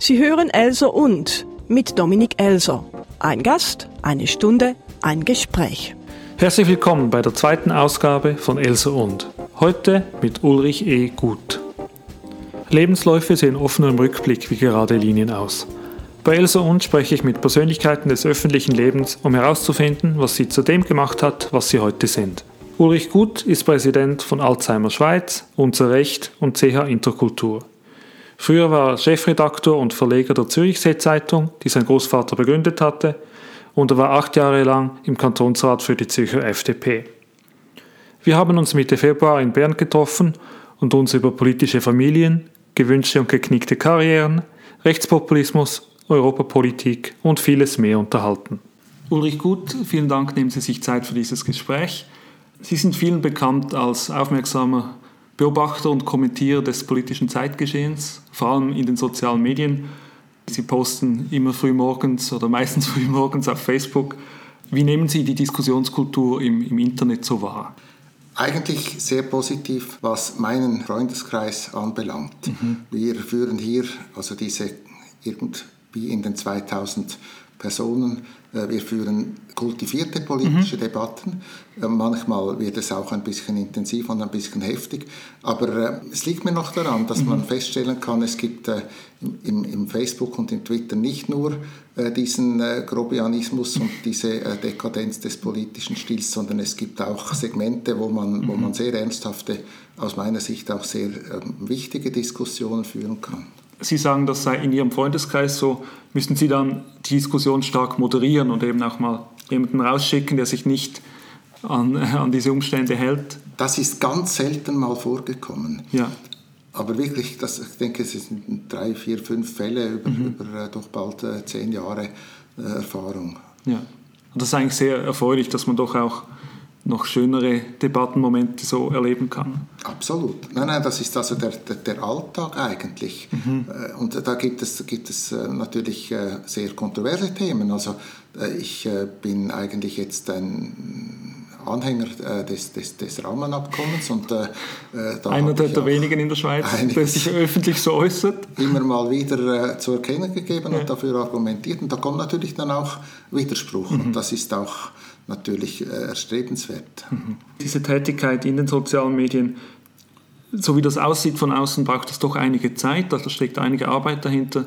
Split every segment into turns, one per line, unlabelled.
Sie hören Elser und mit Dominik Elser. Ein Gast, eine Stunde, ein Gespräch.
Herzlich willkommen bei der zweiten Ausgabe von Elser und. Heute mit Ulrich E. Gut. Lebensläufe sehen offen im Rückblick wie gerade Linien aus. Bei Elsa und spreche ich mit Persönlichkeiten des öffentlichen Lebens, um herauszufinden, was sie zu dem gemacht hat, was sie heute sind. Ulrich Gut ist Präsident von Alzheimer Schweiz, Unser Recht und CH Interkultur. Früher war er Chefredaktor und Verleger der Zürichsee-Zeitung, die sein Großvater begründet hatte, und er war acht Jahre lang im Kantonsrat für die Zürcher FDP. Wir haben uns Mitte Februar in Bern getroffen und uns über politische Familien, gewünschte und geknickte Karrieren, Rechtspopulismus, Europapolitik und vieles mehr unterhalten. Ulrich Gut, vielen Dank, nehmen Sie sich Zeit für dieses Gespräch. Sie sind vielen bekannt als aufmerksamer Beobachter und Kommentierer des politischen Zeitgeschehens, vor allem in den sozialen Medien. Sie posten immer früh morgens oder meistens früh morgens auf Facebook. Wie nehmen Sie die Diskussionskultur im, im Internet so wahr?
Eigentlich sehr positiv, was meinen Freundeskreis anbelangt. Mhm. Wir führen hier also diese irgendwie in den 2000 Personen äh, wir führen kultivierte politische mhm. Debatten. Äh, manchmal wird es auch ein bisschen intensiv und ein bisschen heftig. Aber äh, es liegt mir noch daran, dass mhm. man feststellen kann, es gibt im, im, Facebook und im Twitter nicht nur diesen Grobianismus und diese Dekadenz des politischen Stils, sondern es gibt auch Segmente, wo man, mhm. wo man sehr ernsthafte, aus meiner Sicht auch sehr ähm, wichtige Diskussionen führen kann.
Sie sagen, das sei in Ihrem Freundeskreis so, müssen Sie dann die Diskussion stark moderieren und eben auch mal jemanden rausschicken, der sich nicht an, an diese Umstände hält?
Das ist ganz selten mal vorgekommen.
Ja.
Aber wirklich, das, ich denke, es sind drei, vier, fünf Fälle über, mhm. über äh, doch bald äh, zehn Jahre äh, Erfahrung.
Ja. Und das ist eigentlich sehr erfreulich, dass man doch auch noch schönere Debattenmomente so erleben kann.
Absolut. Nein, nein, das ist also der, der, der Alltag eigentlich. Mhm. Äh, und da gibt es, gibt es äh, natürlich äh, sehr kontroverse Themen. Also ich bin eigentlich jetzt ein Anhänger des, des, des Rahmenabkommens. Und, äh,
Einer der, der wenigen in der Schweiz, der sich öffentlich so äußert.
Immer mal wieder äh, zu erkennen gegeben ja. und dafür argumentiert. Und da kommt natürlich dann auch Widerspruch. Mhm. Und das ist auch natürlich äh, erstrebenswert.
Diese Tätigkeit in den sozialen Medien, so wie das aussieht von außen, braucht es doch einige Zeit, da steckt einige Arbeit dahinter.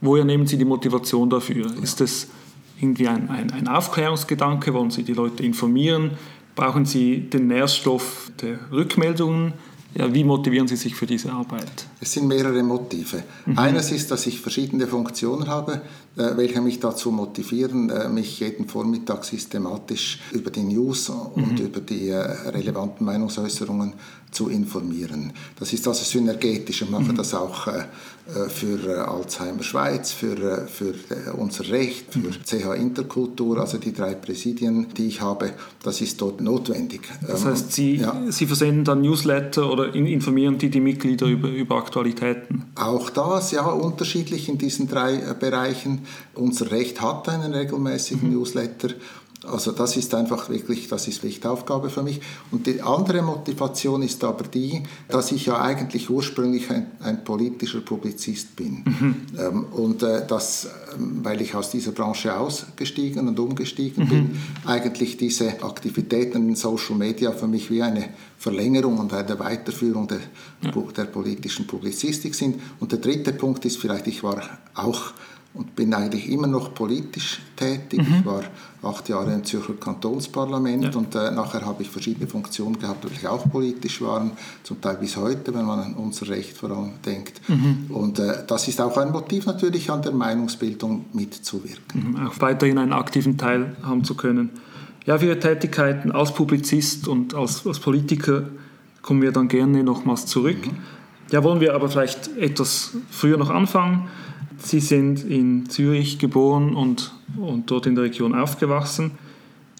Woher nehmen Sie die Motivation dafür? Ja. Ist es irgendwie ein, ein, ein Aufklärungsgedanke? Wollen Sie die Leute informieren? Brauchen Sie den Nährstoff der Rückmeldungen? Ja, wie motivieren Sie sich für diese Arbeit?
Es sind mehrere Motive. Mhm. Eines ist, dass ich verschiedene Funktionen habe, äh, welche mich dazu motivieren, äh, mich jeden Vormittag systematisch über die News und mhm. über die äh, relevanten Meinungsäußerungen zu informieren. Das ist also synergetisch. Ich mache mhm. das auch für Alzheimer Schweiz, für, für unser Recht, für CH mhm. Interkultur, also die drei Präsidien, die ich habe. Das ist dort notwendig.
Das heißt, Sie, ja. Sie versenden dann Newsletter oder informieren die, die Mitglieder über, über Aktualitäten?
Auch das, ja, unterschiedlich in diesen drei Bereichen. Unser Recht hat einen regelmäßigen mhm. Newsletter. Also das ist einfach wirklich, das ist Pflichtaufgabe für mich. Und die andere Motivation ist aber die, dass ich ja eigentlich ursprünglich ein, ein politischer Publizist bin. Mhm. Ähm, und äh, das, ähm, weil ich aus dieser Branche ausgestiegen und umgestiegen mhm. bin, eigentlich diese Aktivitäten in Social Media für mich wie eine Verlängerung und eine Weiterführung der, ja. der politischen Publizistik sind. Und der dritte Punkt ist vielleicht, ich war auch und bin eigentlich immer noch politisch tätig. Mhm. Ich war acht Jahre im Zürcher Kantonsparlament ja. und äh, nachher habe ich verschiedene Funktionen gehabt, die auch politisch waren, zum Teil bis heute, wenn man an unser Recht vor allem denkt. Mhm. Und äh, das ist auch ein Motiv natürlich an der Meinungsbildung mitzuwirken.
Mhm. Auch weiterhin einen aktiven Teil haben zu können. Ja, für Ihre Tätigkeiten als Publizist und als, als Politiker kommen wir dann gerne nochmals zurück. Mhm. Ja, wollen wir aber vielleicht etwas früher noch anfangen. Sie sind in Zürich geboren und, und dort in der Region aufgewachsen.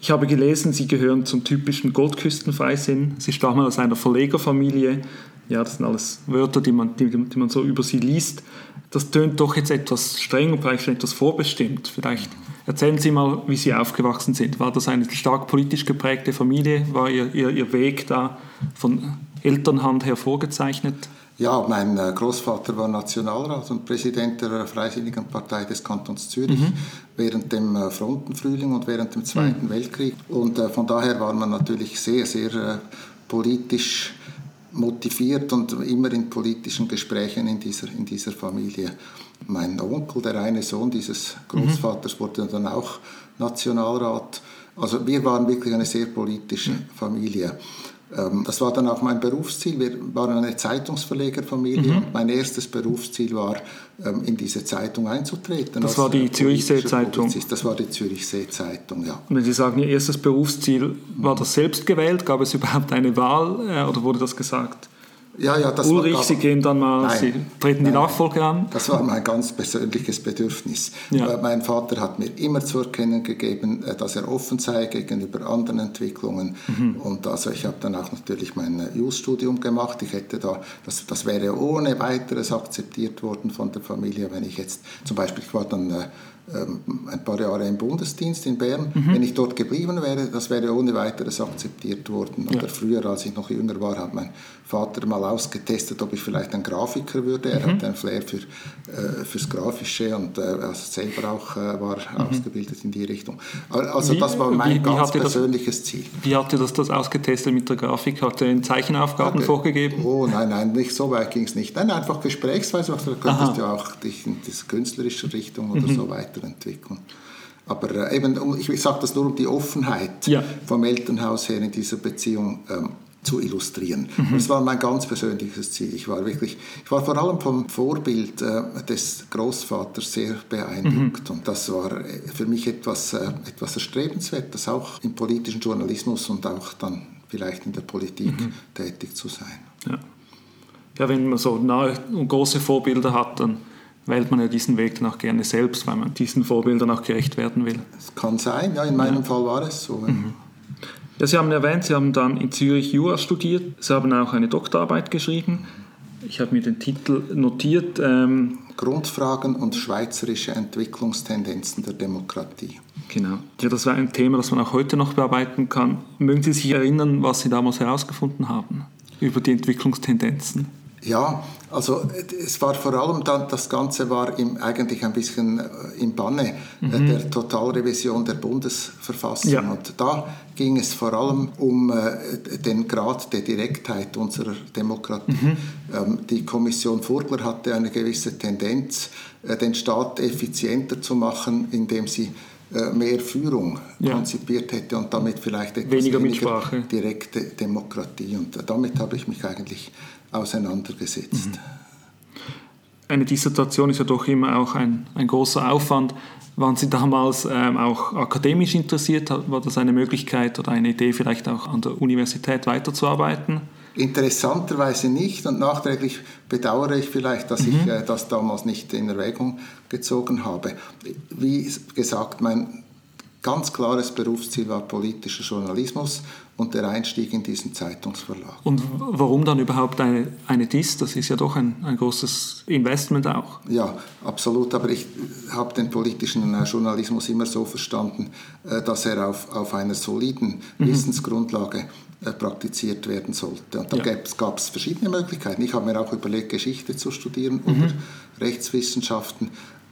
Ich habe gelesen, Sie gehören zum typischen Goldküstenfreisinn. Sie stammen aus einer Verlegerfamilie. Ja, das sind alles Wörter, die man, die, die man so über Sie liest. Das tönt doch jetzt etwas streng und vielleicht schon etwas vorbestimmt. Vielleicht erzählen Sie mal, wie Sie aufgewachsen sind. War das eine stark politisch geprägte Familie? War Ihr, Ihr, Ihr Weg da von Elternhand her vorgezeichnet?
Ja, mein äh, Großvater war Nationalrat und Präsident der Freisinnigen Partei des Kantons Zürich mhm. während dem äh, Frontenfrühling und während dem Zweiten mhm. Weltkrieg. Und von daher war man natürlich sehr, sehr politisch motiviert und immer in politischen Gesprächen in dieser, in dieser Familie. Mein Onkel, der eine Sohn dieses Großvaters, mhm. wurde dann auch Nationalrat. Also wir waren wirklich eine sehr politische Familie. Ähm, das war dann auch mein Berufsziel. Wir waren eine Zeitungsverlegerfamilie mhm. und mein erstes Berufsziel war, ähm, in diese Zeitung einzutreten.
Das war die Zürichsee-Zeitung?
Das war die Zürichsee-Zeitung, ja.
Und wenn Sie sagen, Ihr erstes Berufsziel, war das selbst gewählt? Gab es überhaupt eine Wahl äh, oder wurde das gesagt?
Ja, ja, das
Ulrich,
war,
Sie gehen dann mal, nein, Sie treten die Nachfolge an?
Das war mein ganz persönliches Bedürfnis. Ja. Äh, mein Vater hat mir immer zu erkennen gegeben, äh, dass er offen sei gegenüber anderen Entwicklungen. Mhm. Und also ich habe dann auch natürlich mein äh, Jus-Studium gemacht. Ich hätte da, das, das wäre ohne weiteres akzeptiert worden von der Familie, wenn ich jetzt zum Beispiel, ich war dann ein paar Jahre im Bundesdienst in Bern. Mhm. Wenn ich dort geblieben wäre, das wäre ohne weiteres akzeptiert worden. Oder früher, als ich noch jünger war, hat mein Vater mal ausgetestet, ob ich vielleicht ein Grafiker würde. Er mhm. hat ein Flair für, äh, fürs Grafische und äh, also selber auch äh, war mhm. ausgebildet in die Richtung. Also
wie,
das war mein
wie, wie
ganz persönliches
das,
Ziel.
Wie hat er das, das ausgetestet mit der Grafik? Hat er Zeichenaufgaben
okay.
vorgegeben?
Oh nein, nein, nicht so weit ging es nicht. Nein, einfach gesprächsweise. Du könntest ja auch dich in diese künstlerische Richtung oder mhm. so weiter weiterentwickeln. Aber äh, eben, ich sage das nur um die Offenheit ja. vom Elternhaus her in dieser Beziehung ähm, zu illustrieren. Mhm. Das war mein ganz persönliches Ziel. Ich war wirklich, ich war vor allem vom Vorbild äh, des Großvaters sehr beeindruckt. Mhm. Und das war äh, für mich etwas, äh, etwas Erstrebenswertes, auch im politischen Journalismus und auch dann vielleicht in der Politik mhm. tätig zu sein.
Ja. ja, wenn man so nahe und große Vorbilder hat, dann wählt man ja diesen Weg dann auch gerne selbst, weil man diesen Vorbildern auch gerecht werden will.
Das kann sein, ja, in meinem ja. Fall war es so. Mhm.
Ja, Sie haben erwähnt, Sie haben dann in Zürich Jura studiert, Sie haben auch eine Doktorarbeit geschrieben. Ich habe mir den Titel notiert. Ähm,
Grundfragen und schweizerische Entwicklungstendenzen der Demokratie.
Genau. Ja, das war ein Thema, das man auch heute noch bearbeiten kann. Mögen Sie sich erinnern, was Sie damals herausgefunden haben über die Entwicklungstendenzen?
Ja, also es war vor allem dann, das Ganze war im, eigentlich ein bisschen äh, im Banne äh, mhm. der Totalrevision der Bundesverfassung. Ja. Und da ging es vor allem um äh, den Grad der Direktheit unserer Demokratie. Mhm. Ähm, die Kommission Furgler hatte eine gewisse Tendenz, äh, den Staat effizienter zu machen, indem sie mehr Führung ja. konzipiert hätte und damit vielleicht etwas
weniger, weniger
direkte Demokratie. Und damit habe ich mich eigentlich auseinandergesetzt. Mhm.
Eine Dissertation ist ja doch immer auch ein, ein großer Aufwand. Waren Sie damals ähm, auch akademisch interessiert? War das eine Möglichkeit oder eine Idee, vielleicht auch an der Universität weiterzuarbeiten?
Interessanterweise nicht und nachträglich bedauere ich vielleicht, dass mhm. ich äh, das damals nicht in Erwägung gezogen habe. Wie gesagt, mein ganz klares Berufsziel war politischer Journalismus und der Einstieg in diesen Zeitungsverlag.
Und warum dann überhaupt eine, eine DIS? Das ist ja doch ein, ein großes Investment auch.
Ja, absolut. Aber ich habe den politischen äh, Journalismus immer so verstanden, äh, dass er auf, auf einer soliden mhm. Wissensgrundlage äh, praktiziert werden sollte. Und da ja. gab es verschiedene Möglichkeiten. Ich habe mir auch überlegt, Geschichte zu studieren mhm. oder Rechtswissenschaften.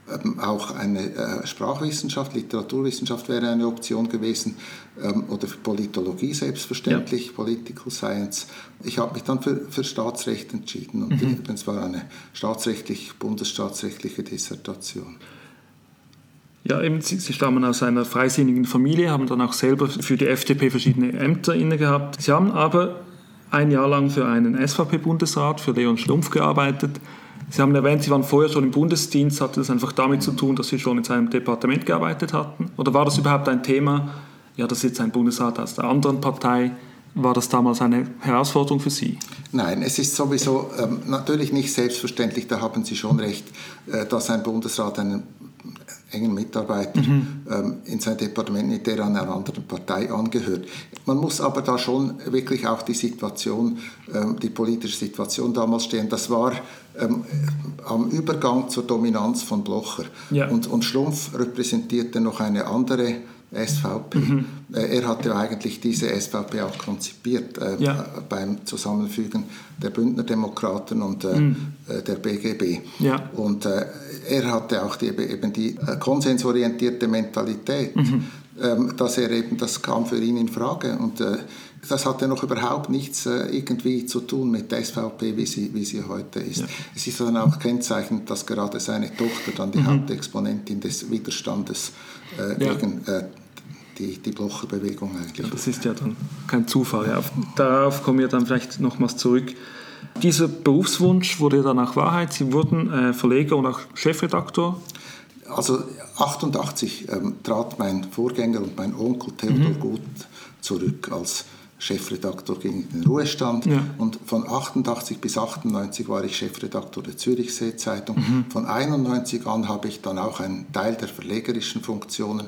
Ähm, auch eine äh, Sprachwissenschaft, Literaturwissenschaft wäre eine Option gewesen ähm, oder Politologie selbstverständlich, ja. Political Science. Ich habe mich dann für, für Staatsrecht entschieden und mhm. es war eine staatsrechtlich, bundesstaatsrechtliche Dissertation.
Ja, eben, Sie, Sie stammen aus einer freisinnigen Familie, haben dann auch selber für die FDP verschiedene Ämter inne gehabt. Sie haben aber ein Jahr lang für einen SVP-Bundesrat, für Leon Schlumpf gearbeitet. Sie haben erwähnt, Sie waren vorher schon im Bundesdienst. Hatte das einfach damit zu tun, dass Sie schon in seinem Departement gearbeitet hatten? Oder war das überhaupt ein Thema, ja, das ist jetzt ein Bundesrat aus der anderen Partei? War das damals eine Herausforderung für Sie?
Nein, es ist sowieso ähm, natürlich nicht selbstverständlich, da haben Sie schon recht, äh, dass ein Bundesrat einen engen Mitarbeiter mhm. ähm, in sein Departement, der an einer anderen Partei angehört. Man muss aber da schon wirklich auch die Situation, ähm, die politische Situation damals stehen. Das war ähm, am Übergang zur Dominanz von Blocher. Ja. Und, und Schlumpf repräsentierte noch eine andere SVP. Mhm. Äh, er hatte eigentlich diese SVP auch konzipiert äh, ja. beim Zusammenfügen der Bündner Demokraten und äh, mhm. Äh, der BGB. Ja. Und äh, er hatte auch die, eben die äh, konsensorientierte Mentalität, mhm. ähm, dass er eben, das kam für ihn in Frage. Und das hatte noch überhaupt nichts irgendwie zu tun mit der SVP, wie sie, wie sie heute ist. Ja. Es ist dann auch kennzeichnend, dass gerade seine Tochter dann die mhm. Hauptexponentin des Widerstandes äh, ja. gegen äh, die, die Blocherbewegung eigentlich.
Ja, das ist ja dann kein Zufall. Ja, darauf kommen wir dann vielleicht nochmals zurück. Dieser Berufswunsch wurde dann auch Wahrheit. Sie wurden äh, Verleger und auch Chefredaktor.
Also 88 ähm, trat mein Vorgänger und mein Onkel Theodor mhm. Gut zurück als Chefredaktor gegen den Ruhestand. Ja. Und von 88 bis 98 war ich Chefredaktor der Zürichsee Zeitung. Mhm. Von 91 an habe ich dann auch einen Teil der verlegerischen Funktionen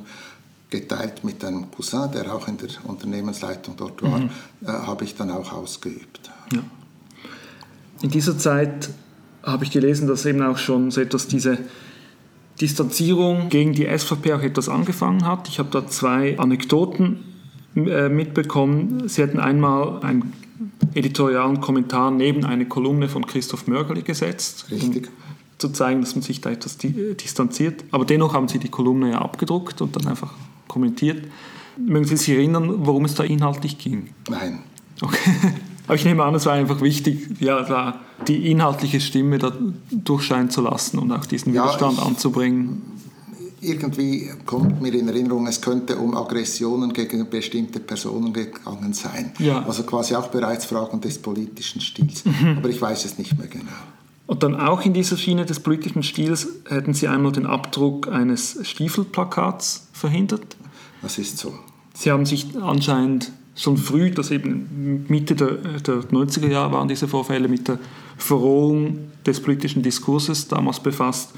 geteilt mit einem Cousin, der auch in der Unternehmensleitung dort war, mhm. äh, habe ich dann auch ausgeübt. Ja.
In dieser Zeit habe ich gelesen, dass eben auch schon so etwas diese Distanzierung gegen die SVP auch etwas angefangen hat. Ich habe da zwei Anekdoten äh, mitbekommen. Sie hätten einmal einen editorialen Kommentar neben eine Kolumne von Christoph Mörgeli gesetzt.
Richtig.
Um zu zeigen, dass man sich da etwas distanziert. Aber dennoch haben Sie die Kolumne ja abgedruckt und dann einfach kommentiert. Mögen Sie sich erinnern, worum es da inhaltlich ging?
Nein.
Okay. Aber ich nehme an, es war einfach wichtig, ja, da die inhaltliche Stimme da durchscheinen zu lassen und auch diesen Widerstand ja, ich, anzubringen
irgendwie kommt mir in Erinnerung, es könnte um Aggressionen gegen bestimmte Personen gegangen sein. Ja. Also quasi auch bereits Fragen des politischen Stils. Mhm. Aber ich weiß es nicht mehr genau.
Und dann auch in dieser Schiene des politischen Stils hätten Sie einmal den Abdruck eines Stiefelplakats verhindert.
Das ist so.
Sie haben sich anscheinend schon früh, das eben Mitte der, der 90er Jahre waren diese Vorfälle, mit der Verrohung des politischen Diskurses damals befasst.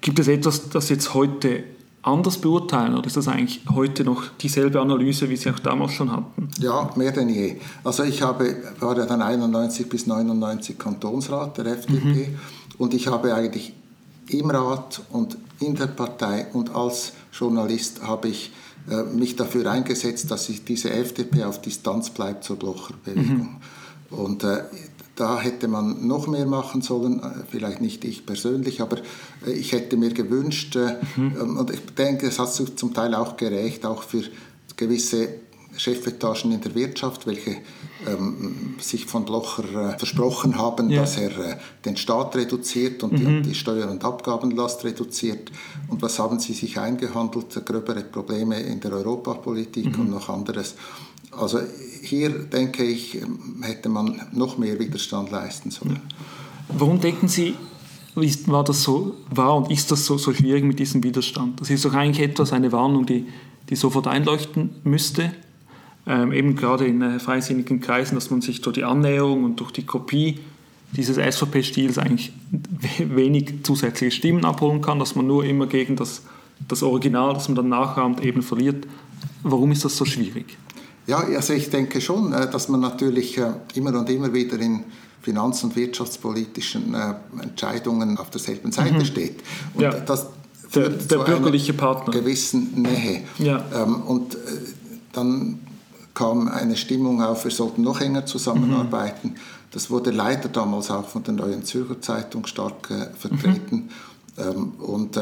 Gibt es etwas, das jetzt heute anders beurteilen oder ist das eigentlich heute noch dieselbe Analyse, wie Sie auch damals schon hatten?
Ja, mehr denn je. Also ich habe, war ja dann 91 bis 99 Kantonsrat der FDP mhm. und ich habe eigentlich im Rat und in der Partei und als Journalist habe ich äh, mich dafür eingesetzt, dass diese FDP auf Distanz bleibt zur Blocherbewegung. Mhm. Und äh, da hätte man noch mehr machen sollen, äh, vielleicht nicht ich persönlich, aber äh, ich hätte mir gewünscht, äh, mhm. Ähm, und ich denke, es hat zum Teil auch gerecht, auch für gewisse Chefetagen in der Wirtschaft, welche ähm, sich von Blocher äh, versprochen haben, ja. dass er äh, den Staat reduziert und mhm. die, die Steuer- und Abgabenlast reduziert. Und was haben sie sich eingehandelt? Gröbere Probleme in der Europapolitik mhm. und noch anderes. Also hier denke ich, hätte man noch mehr Widerstand leisten sollen.
Warum denken Sie, war das so, war und ist das so, so schwierig mit diesem Widerstand? Das ist doch eigentlich etwas, eine Warnung, die, die sofort einleuchten müsste. Ähm, eben gerade in äh, freisinnigen Kreisen, dass man sich durch die Annäherung und durch die Kopie dieses SVP-Stils eigentlich wenig zusätzliche Stimmen abholen kann, dass man nur immer gegen das, das Original, das man dann nachahmt, eben verliert. Warum ist das so schwierig?
Ja, also ich denke schon, äh, dass man natürlich äh, immer und immer wieder in finanz- und wirtschaftspolitischen äh, Entscheidungen auf derselben Seite mhm. steht.
Und ja. das der, der bürgerliche Partner.
gewissen Nähe. Ja. Ähm, und dann kam eine Stimmung auf, wir sollten noch enger zusammenarbeiten. Mhm. Das wurde leider damals auch von der Neuen Zürcher Zeitung stark vertreten. Mhm. Ähm, und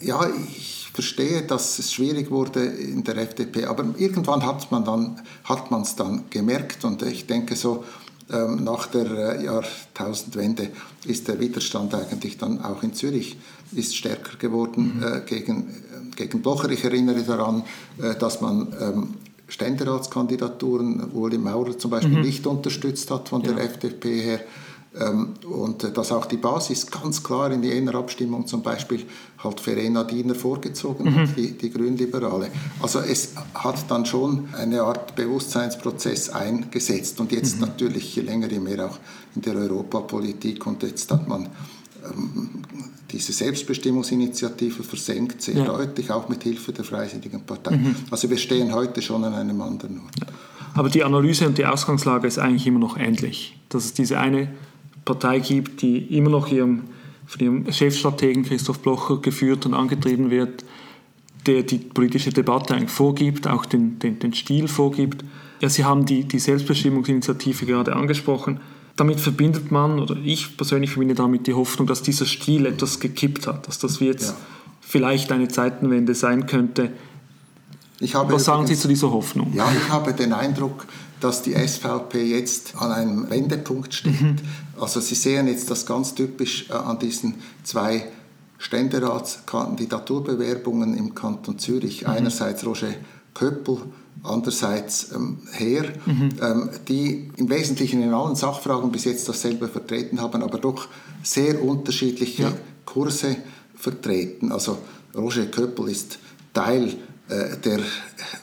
ja, ich verstehe, dass es schwierig wurde in der FDP, aber irgendwann hat man dann hat man es dann gemerkt und ich denke so ähm, nach der äh, Jahrtausendwende ist der Widerstand eigentlich dann auch in Zürich ist stärker geworden mhm. äh, gegen, äh, gegen Blocher. Ich erinnere daran, äh, dass man ähm, Ständeratskandidaturen, Uli Maurer zum Beispiel, mhm. nicht unterstützt hat von der ja. FDP her. Ähm, und dass auch die Basis ganz klar in jener Abstimmung zum Beispiel halt Verena Diener vorgezogen mhm. hat, die, die Grünliberale. Also es hat dann schon eine Art Bewusstseinsprozess eingesetzt und jetzt mhm. natürlich je länger je mehr auch in der Europapolitik und jetzt hat man ähm, diese Selbstbestimmungsinitiative versenkt, sehr ja. deutlich, auch mit Hilfe der Freisinnigen Partei. Mhm. Also wir stehen heute schon an einem anderen Ort. Ja.
Aber die Analyse und die Ausgangslage ist eigentlich immer noch ähnlich. Dass es diese eine Partei gibt, die immer noch ihrem, von ihrem Chefstrategen Christoph Blocher geführt und angetrieben wird, der die politische Debatte eigentlich vorgibt, auch den, den, den Stil vorgibt. Ja, Sie haben die, die Selbstbestimmungsinitiative gerade angesprochen. Damit verbindet man, oder ich persönlich verbinde damit die Hoffnung, dass dieser Stil etwas gekippt hat, dass das jetzt ja. vielleicht eine Zeitenwende sein könnte. Was sagen Sie zu dieser Hoffnung?
Ja, ich habe den Eindruck, dass die SVP jetzt an einem Wendepunkt steht. Mhm. Also Sie sehen jetzt das ganz typisch äh, an diesen zwei Ständeratskandidaturbewerbungen im Kanton Zürich. Mhm. Einerseits Roger Köppel, andererseits ähm, Heer, mhm. ähm, die im Wesentlichen in allen Sachfragen bis jetzt dasselbe vertreten haben, aber doch sehr unterschiedliche ja. Kurse vertreten. Also Roger Köppel ist Teil der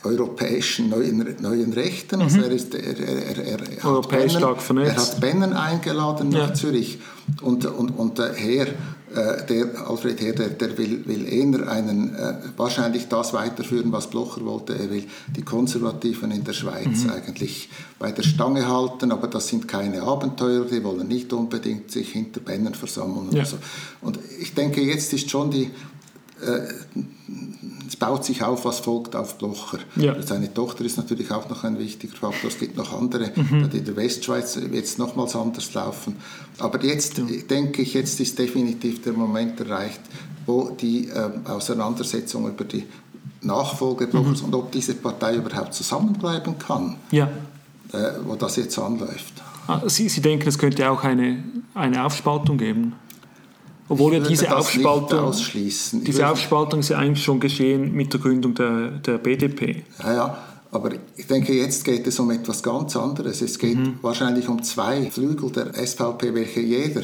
europäischen neuen, neuen Rechten. Also mhm. er, ist, er, er, er, hat Bennen, er hat Bennen eingeladen nach ja. Zürich und, und, und der Herr äh, der Alfred Herr, der, der will, will, eher einen, äh, wahrscheinlich das weiterführen, was Blocher wollte. Er will die Konservativen in der Schweiz mhm. eigentlich bei der Stange halten, aber das sind keine Abenteurer, die wollen nicht unbedingt sich hinter Bännern versammeln. Ja. Und, so. und ich denke, jetzt ist schon die, äh, baut sich auf, was folgt auf Blocher. Ja. Seine Tochter ist natürlich auch noch ein wichtiger Faktor. Es gibt noch andere, mhm. in der Westschweiz wird es nochmals anders laufen. Aber jetzt ja. denke ich, jetzt ist definitiv der Moment erreicht, wo die äh, Auseinandersetzung über die Nachfolge Blochers mhm. und ob diese Partei überhaupt zusammenbleiben kann, ja. äh, wo das jetzt anläuft.
Ah, Sie, Sie denken, es könnte auch eine, eine Aufspaltung geben? Obwohl ja diese Aufspaltung, diese Aufspaltung ist ja eigentlich schon geschehen mit der Gründung der, der BDP.
Ja, ja, aber ich denke, jetzt geht es um etwas ganz anderes. Es geht mhm. wahrscheinlich um zwei Flügel der SVP, welche jeder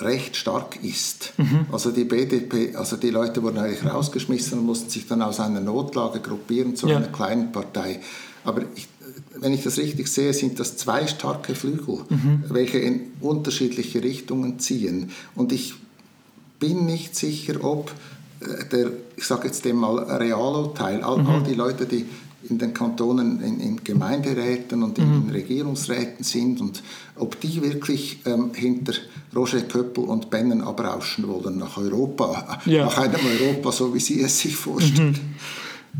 recht stark ist. Mhm. Also die BDP, also die Leute wurden eigentlich rausgeschmissen und mussten sich dann aus einer Notlage gruppieren zu ja. einer kleinen Partei. Aber ich, wenn ich das richtig sehe, sind das zwei starke Flügel, mhm. welche in unterschiedliche Richtungen ziehen. Und ich bin nicht sicher, ob äh, der, ich sage jetzt dem mal Realo-Teil, all, mhm. all, die Leute, die in den Kantonen, in, in Gemeinderäten und in, mhm. Regierungsräten sind und ob die wirklich ähm, hinter Roger Köppel und Bennen abrauschen wollen nach Europa, ja. nach einem Europa, so wie sie es sich vorstellen. Mhm.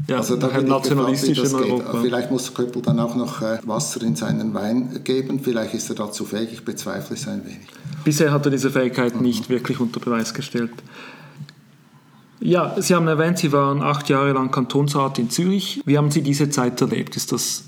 Ja, also da ein nationalistisches Europa.
Vielleicht muss Köppel dann auch noch äh, Wasser in seinen Wein geben. Vielleicht ist er dazu fähig. Ich bezweifle es ein wenig.
Bisher hat er diese Fähigkeit mhm. nicht wirklich unter Beweis gestellt. Ja, Sie haben erwähnt, Sie waren acht Jahre lang Kantonsrat in Zürich. Wie haben Sie diese Zeit erlebt? Ist das,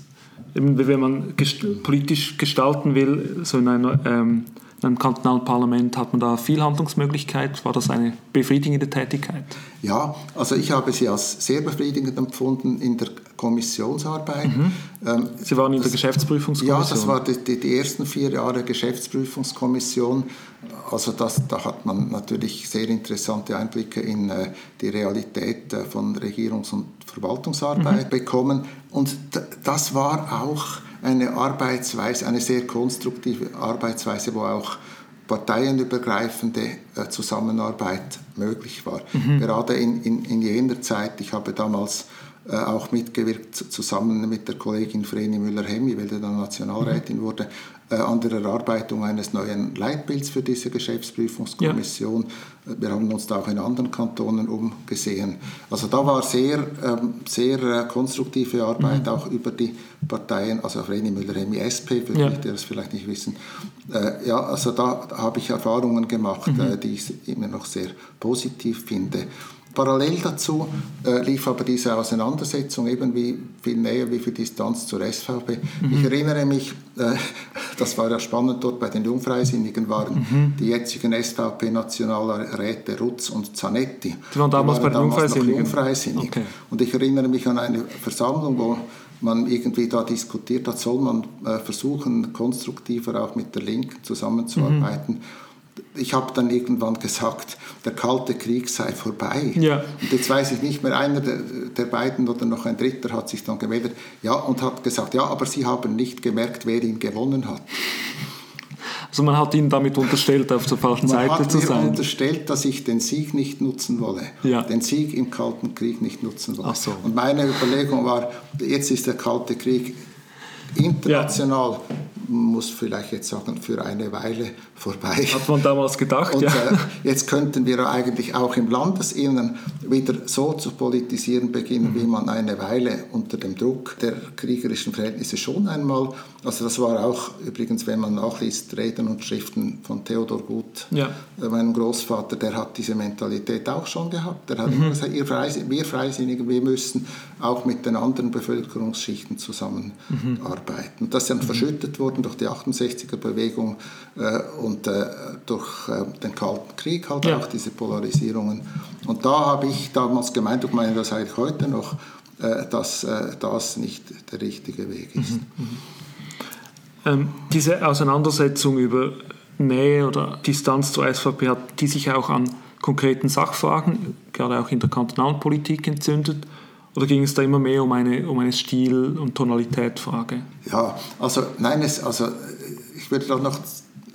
wenn man gest politisch gestalten will, so in einer ähm, im kantonalen Parlament hat man da viel Handlungsmöglichkeit. War das eine befriedigende Tätigkeit?
Ja, also ich habe sie als sehr befriedigend empfunden in der Kommissionsarbeit. Mhm.
Ähm, sie waren in der Geschäftsprüfungskommission?
Ja, das war die, die, die, ersten vier Jahre Geschäftsprüfungskommission. Also das, da hat man natürlich sehr interessante Einblicke in äh, die Realität äh, von Regierungs- und Verwaltungsarbeit mhm. bekommen. Und das war auch eine Arbeitsweise, eine sehr konstruktive Arbeitsweise, wo auch parteienübergreifende äh, Zusammenarbeit möglich war. Mhm. Gerade in, in, in jener Zeit, ich habe damals äh, auch mitgewirkt, zusammen mit der Kollegin Vreni Müller-Hemmi, weil sie dann Nationalrätin mhm. wurde, an der Erarbeitung eines neuen Leitbilds für diese Geschäftsprüfungskommission. Ja. Äh, wir haben uns da auch in anderen Kantonen umgesehen. Also da war sehr, ähm, sehr konstruktive Arbeit, mhm. auch über die Parteien, also Vreni Müller-Hemmi SP, für ja. die, die das vielleicht nicht wissen. ja, also da, da habe ich Erfahrungen gemacht, mhm. die ich immer noch sehr positiv finde. Parallel dazu äh, lief aber diese Auseinandersetzung eben wie viel näher, wie viel Distanz zur SVP. Mhm. Ich erinnere mich, äh, das war ja spannend, dort bei den Jungfreisinnigen waren mhm. die jetzigen SVP-Nationalräte Rutz und Zanetti.
Die waren damals die waren bei den Jungfreisinnigen?
Jungfreisinnig. Okay. Und ich erinnere mich an eine Versammlung, wo man irgendwie da diskutiert hat, soll man äh, versuchen, konstruktiver auch mit der Linken zusammenzuarbeiten. Mhm ich habe dann irgendwann gesagt, der Kalte Krieg sei vorbei. Ja. Und jetzt weiß ich nicht mehr, einer der, der, beiden oder noch ein Dritter hat sich dann gemeldet, ja, und hat gesagt, ja, aber Sie haben nicht gemerkt, wer ihn gewonnen hat.
Also man hat Ihnen damit unterstellt, auf der falschen man Seite zu sein. Man hat
mir unterstellt, dass ich den Sieg nicht nutzen wolle, ja. den Sieg im Kalten Krieg nicht nutzen wolle. So. Und meine Überlegung war, jetzt ist der Kalte Krieg international, ja. muss vielleicht jetzt sagen, für eine Weile vorbei.
Hat man damals gedacht,
Und,
ja.
Äh, jetzt könnten wir eigentlich auch im Landesinnern wieder so zu politisieren beginnen, mhm. wie man eine Weile unter dem Druck der kriegerischen Verhältnisse schon einmal, also das war auch übrigens, wenn man nachliest, Reden und Schriften von Theodor Gut, ja. äh, meinem Großvater, der hat diese Mentalität auch schon gehabt. Der hat mhm. gesagt, ihr Freis wir Freisinnigen, wir müssen auch mit den anderen Bevölkerungsschichten zusammenarbeiten. Mhm. Das ist dann mhm. verschüttet worden durch die 68er-Bewegung äh, und äh, durch äh, den Kalten Krieg halt ja. auch diese Polarisierungen. Und da habe ich damals gemeint, und meine das eigentlich heute noch, äh, dass äh, das nicht der richtige Weg ist. Mhm. mhm.
Ähm, diese Auseinandersetzung über Nähe oder Distanz zur SVP hat die sich auch an konkreten Sachfragen, gerade auch in der kantonalen Politik entzündet? Oder ging es da immer mehr um eine, um eine Stil- und Tonalitätfrage?
Ja, also nein, es, also ich würde da noch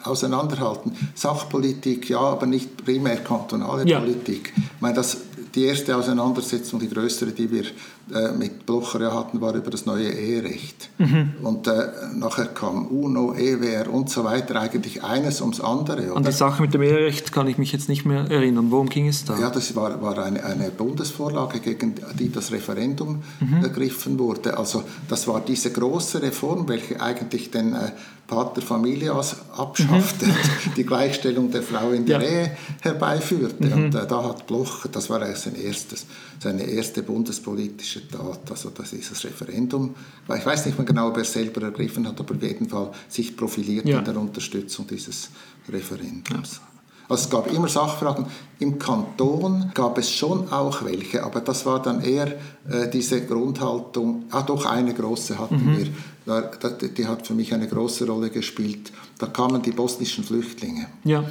auseinanderhalten. Sachpolitik, ja, aber nicht primär kantonale ja. Politik. Ich meine, das, die erste Auseinandersetzung, die größere, die wir äh, mit Blocher ja hatten, war über das neue Eherecht. Mhm. Und äh, nachher kam UNO, EWR und so weiter, eigentlich eines ums andere.
Oder? An die Sache mit dem Eherecht kann ich mich jetzt nicht mehr erinnern. Worum ging es da?
Ja, das war, war eine, eine Bundesvorlage, gegen die das Referendum mhm. ergriffen wurde. Also das war diese große Reform, welche eigentlich den äh, Pater Familias abschaffte, mhm. die Gleichstellung der Frau in der ja. Ehe herbeiführte. Mhm. Und äh, da hat Bloch, das war sein erstes, seine erste bundespolitische Tat, also das ist das Referendum. Ich weiß nicht mehr genau, ob er es selber ergriffen hat, aber auf jeden Fall sich profiliert ja. in der Unterstützung dieses Referendums. Ja. Also es gab immer Sachfragen. Im Kanton gab es schon auch welche, aber das war dann eher äh, diese Grundhaltung. Ah, doch eine große hatten mhm. wir. Da, da, die hat für mich eine große Rolle gespielt. Da kamen die bosnischen Flüchtlinge. Ja.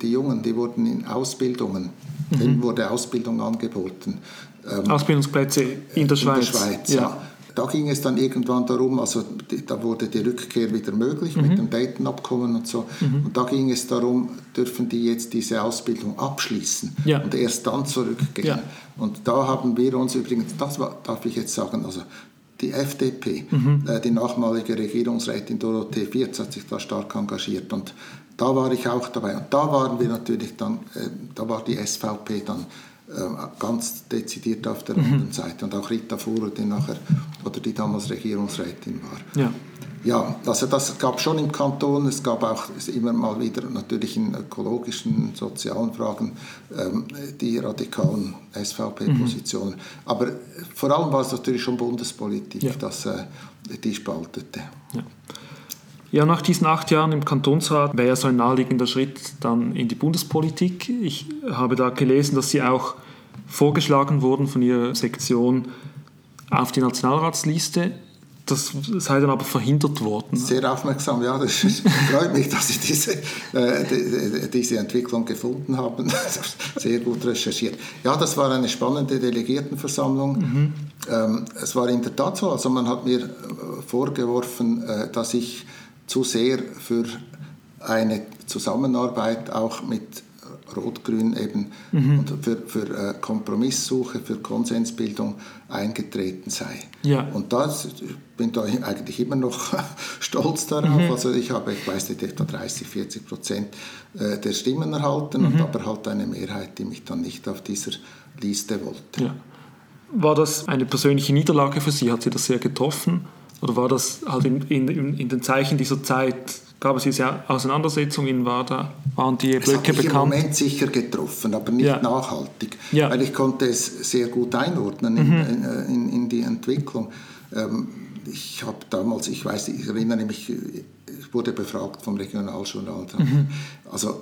Die Jungen, die wurden in Ausbildungen, mhm. denen wurde Ausbildung angeboten.
Ähm, Ausbildungsplätze in der Schweiz.
In der Schweiz, ja. ja da ging es dann irgendwann darum, also da wurde die Rückkehr wieder möglich mhm. mit dem Dayton-Abkommen und so. Mhm. Und da ging es darum, dürfen die jetzt diese Ausbildung abschließen ja. und erst dann zurückgehen. Ja. Und da haben wir uns übrigens, das darf ich jetzt sagen, also die FDP, mhm. äh, die nachmalige Regierungsrätin Dorothee Wirz hat sich da stark engagiert und da war ich auch dabei. Und da waren wir natürlich dann, äh, da war die SVP dann äh, ganz dezidiert auf der mhm. anderen Seite. Und auch Rita Fuhrer, die nachher, oder die damals Regierungsrätin war. Ja. Ja, also das gab schon im Kanton, es gab auch immer mal wieder natürlich in ökologischen, sozialen Fragen ähm, die radikalen SVP-Positionen. Mhm. Aber vor allem war es natürlich schon Bundespolitik, ja. das äh, die spaltete.
Ja. Ja, nach diesen acht Jahren im Kantonsrat wäre ja so ein naheliegender Schritt dann in die Bundespolitik. Ich habe da gelesen, dass Sie auch vorgeschlagen wurden von Ihrer Sektion auf die Nationalratsliste. Das sei dann aber verhindert worden.
Sehr aufmerksam, ja. Das freut mich, dass Sie diese, äh, diese Entwicklung gefunden haben. Sehr gut recherchiert. Ja, das war eine spannende Delegiertenversammlung. Mhm. Ähm, es war in der Tat so, also man hat mir äh, vorgeworfen, äh, dass ich zu sehr für eine Zusammenarbeit auch mit Rot-Grün eben mhm. und für, für äh, Kompromisssuche, für Konsensbildung eingetreten sei. Ja. Und das, ich bin da eigentlich immer noch stolz darauf. Mhm. Also ich habe, ich weiß nicht, etwa 30, 40 Prozent äh, der Stimmen erhalten mhm. und aber halt eine Mehrheit, die mich dann nicht auf dieser Liste wollte. Ja.
War das eine persönliche Niederlage für Sie? Hat Sie das sehr getroffen? Oder war das halt in, in, in den Zeichen dieser Zeit, gab es diese Auseinandersetzung in WADA, waren die Blöcke bekannt?
im Moment sicher getroffen, aber nicht ja. nachhaltig, ja. weil ich konnte es sehr gut einordnen mhm. in, in, in, die Entwicklung. Ähm, ich habe damals, ich weiß, ich erinnere mich, ich wurde befragt vom Regionaljournal. Mhm. Also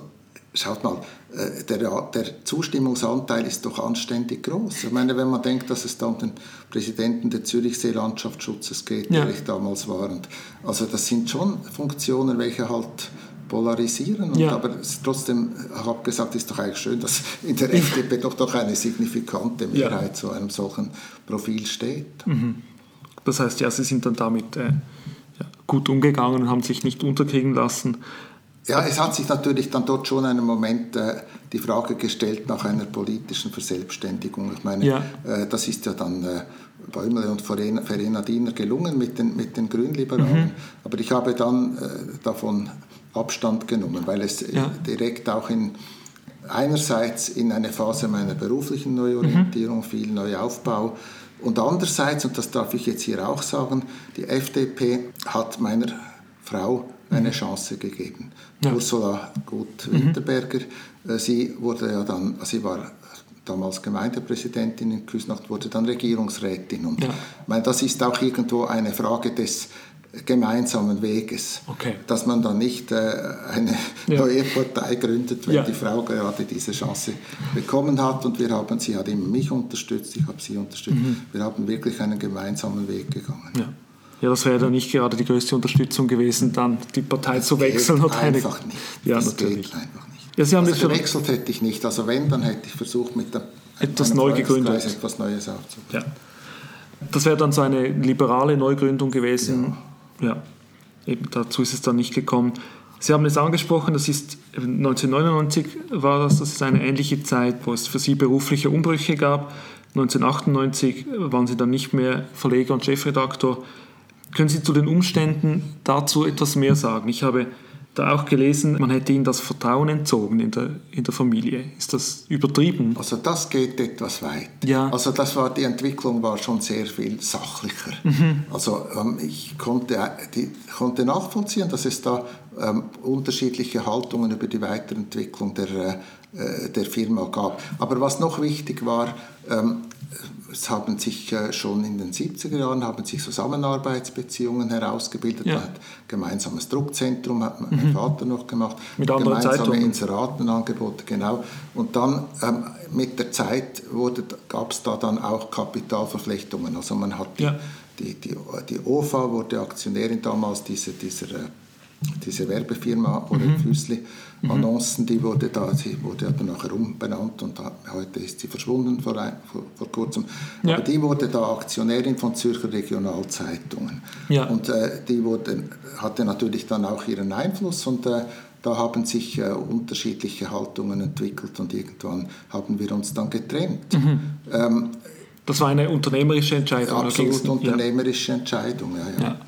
schaut mal, äh, der, der, Zustimmungsanteil ist doch anständig groß. Ich meine, wenn man denkt, dass es da um den Präsidenten des Zürichsee Landschaftsschutzes geht, ja. der ich damals war. Und also das sind schon Funktionen, welche halt polarisieren. Und ja. Aber trotzdem, ich habe gesagt, ist doch eigentlich schön, dass in der FDP doch, doch eine signifikante Mehrheit ja. zu einem solchen Profil steht. Mhm.
Das heißt, ja, Sie sind dann damit äh, gut umgegangen und haben sich nicht unterkriegen lassen.
Ja, es hat sich natürlich dann dort schon einen Moment äh, die Frage gestellt nach einer politischen Verselbstständigung. Ich meine, ja. äh, das ist ja dann äh, Bäumle und Verena Diener gelungen mit den, mit den Grünliberalen. Mhm. Aber ich habe dann äh, davon Abstand genommen, weil es ja. direkt auch in einerseits in eine Phase meiner beruflichen Neuorientierung, mhm. viel Neuaufbau und andererseits, und das darf ich jetzt hier auch sagen, die FDP hat meiner Frau eine mhm. Chance gegeben. Ja. Ursula Gut-Winterberger, mhm. sie wurde ja dann, sie war damals Gemeindepräsidentin in Küsnacht, wurde dann Regierungsrätin. Und ja. ich meine, das ist auch irgendwo eine Frage des gemeinsamen Weges. Okay. Dass man dann nicht äh, eine ja. neue Partei gründet, wenn ja. die Frau gerade diese Chance bekommen hat. Und wir haben, sie hat immer mich unterstützt, ich habe sie unterstützt. Mhm. Wir haben wirklich einen gemeinsamen Weg gegangen.
Ja. Ja, das wäre dann nicht gerade die größte Unterstützung gewesen, dann die Partei
das
zu wechseln.
Geht einfach eine... nicht. Ja, das natürlich. geht einfach nicht. Ja, Sie haben also gewechselt hätte ich nicht. Also wenn, dann hätte ich versucht, mit der,
etwas neu gegründet.
etwas Neues aufzubauen. Ja.
Das wäre dann so eine liberale Neugründung gewesen. Ja. ja. Eben dazu ist es dann nicht gekommen. Sie haben es angesprochen, das ist 1999 war das, das ist eine ähnliche Zeit, wo es für Sie berufliche Umbrüche gab. 1998 waren Sie dann nicht mehr Verleger und Chefredaktor. Können Sie zu den Umständen dazu etwas mehr sagen? Ich habe da auch gelesen, man hätte ihnen das Vertrauen entzogen in der, in der Familie. Ist das übertrieben?
Also das geht etwas weit. Ja. Also das war, die Entwicklung war schon sehr viel sachlicher. Mhm. Also ähm, ich konnte, die, konnte nachvollziehen, dass es da ähm, unterschiedliche Haltungen über die Weiterentwicklung der, äh, der Firma gab. Aber was noch wichtig war, ähm, es haben sich äh, schon in den 70er Jahren haben sich Zusammenarbeitsbeziehungen herausgebildet. Ja. Man hat gemeinsames Druckzentrum, hat mein mhm. Vater noch gemacht,
mit
gemeinsame
Zeitungen.
Inseratenangebote, genau. Und dann ähm, mit der Zeit gab es da dann auch Kapitalverflechtungen. Also man hat die, ja. die, die, die OFA wurde Aktionärin damals diese, dieser äh, diese Werbefirma Orel mhm. Füßli mhm. Annoncen, die wurde da, sie wurde aber nachher umbenannt und da, heute ist sie verschwunden vor, vor, vor kurzem. Ja. Aber die wurde da Aktionärin von Zürcher Regionalzeitungen. Ja. Und äh, die wurde, hatte natürlich dann auch ihren Einfluss und äh, da haben sich äh, unterschiedliche Haltungen entwickelt und irgendwann haben wir uns dann getrennt. Mhm.
Ähm, das war eine unternehmerische Entscheidung?
Absolut unternehmerische ja. Entscheidung, ja, ja.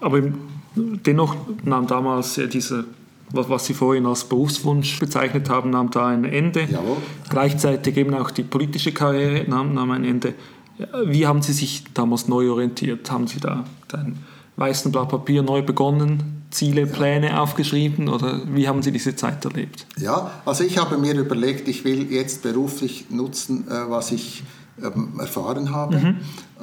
Aber im Dennoch nahm damals diese, was Sie vorhin als Berufswunsch bezeichnet haben, nahm da ein Ende. Jawohl. Gleichzeitig eben auch die politische Karriere nahm, nahm ein Ende. Wie haben Sie sich damals neu orientiert? Haben Sie da ein weißen Blatt Papier neu begonnen, Ziele, Pläne ja. aufgeschrieben oder wie haben Sie diese Zeit erlebt?
Ja, also ich habe mir überlegt, ich will jetzt beruflich nutzen, äh, was ich erfahren habe. Mhm.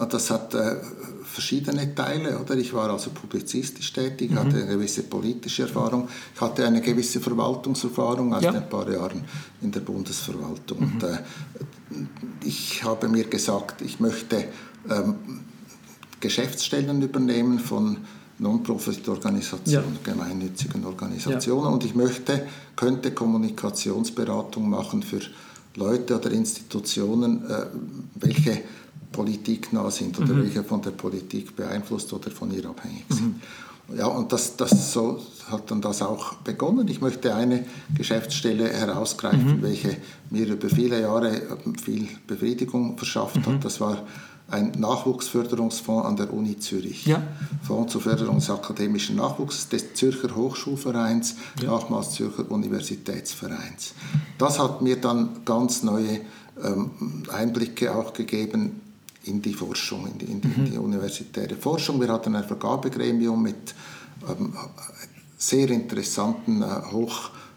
Das hat äh, verschiedene Teile. Oder? Ich war also publizistisch tätig, mhm. hatte eine gewisse politische Erfahrung, ich hatte eine gewisse Verwaltungserfahrung aus ja. ein paar Jahren in der Bundesverwaltung. Mhm. Und, äh, ich habe mir gesagt, ich möchte ähm, Geschäftsstellen übernehmen von Non-Profit-Organisationen, ja. gemeinnützigen Organisationen ja. und ich möchte, könnte Kommunikationsberatung machen für Leute oder Institutionen, äh, welche politiknah sind oder mhm. welche von der Politik beeinflusst oder von ihr abhängig sind. Mhm. Ja, und das, das so hat dann das auch begonnen. Ich möchte eine Geschäftsstelle herausgreifen, mhm. welche mir über viele Jahre viel Befriedigung verschafft hat. Mhm. Das war ein Nachwuchsförderungsfonds an der Uni Zürich. Ja. Fonds zur Förderung des akademischen Nachwuchses des Zürcher Hochschulvereins, ja. nachmals Zürcher Universitätsvereins. Das hat mir dann ganz neue ähm, Einblicke auch gegeben in die Forschung, in die, in die, mhm. die universitäre Forschung. Wir hatten ein Vergabegremium mit ähm, sehr interessanten, äh,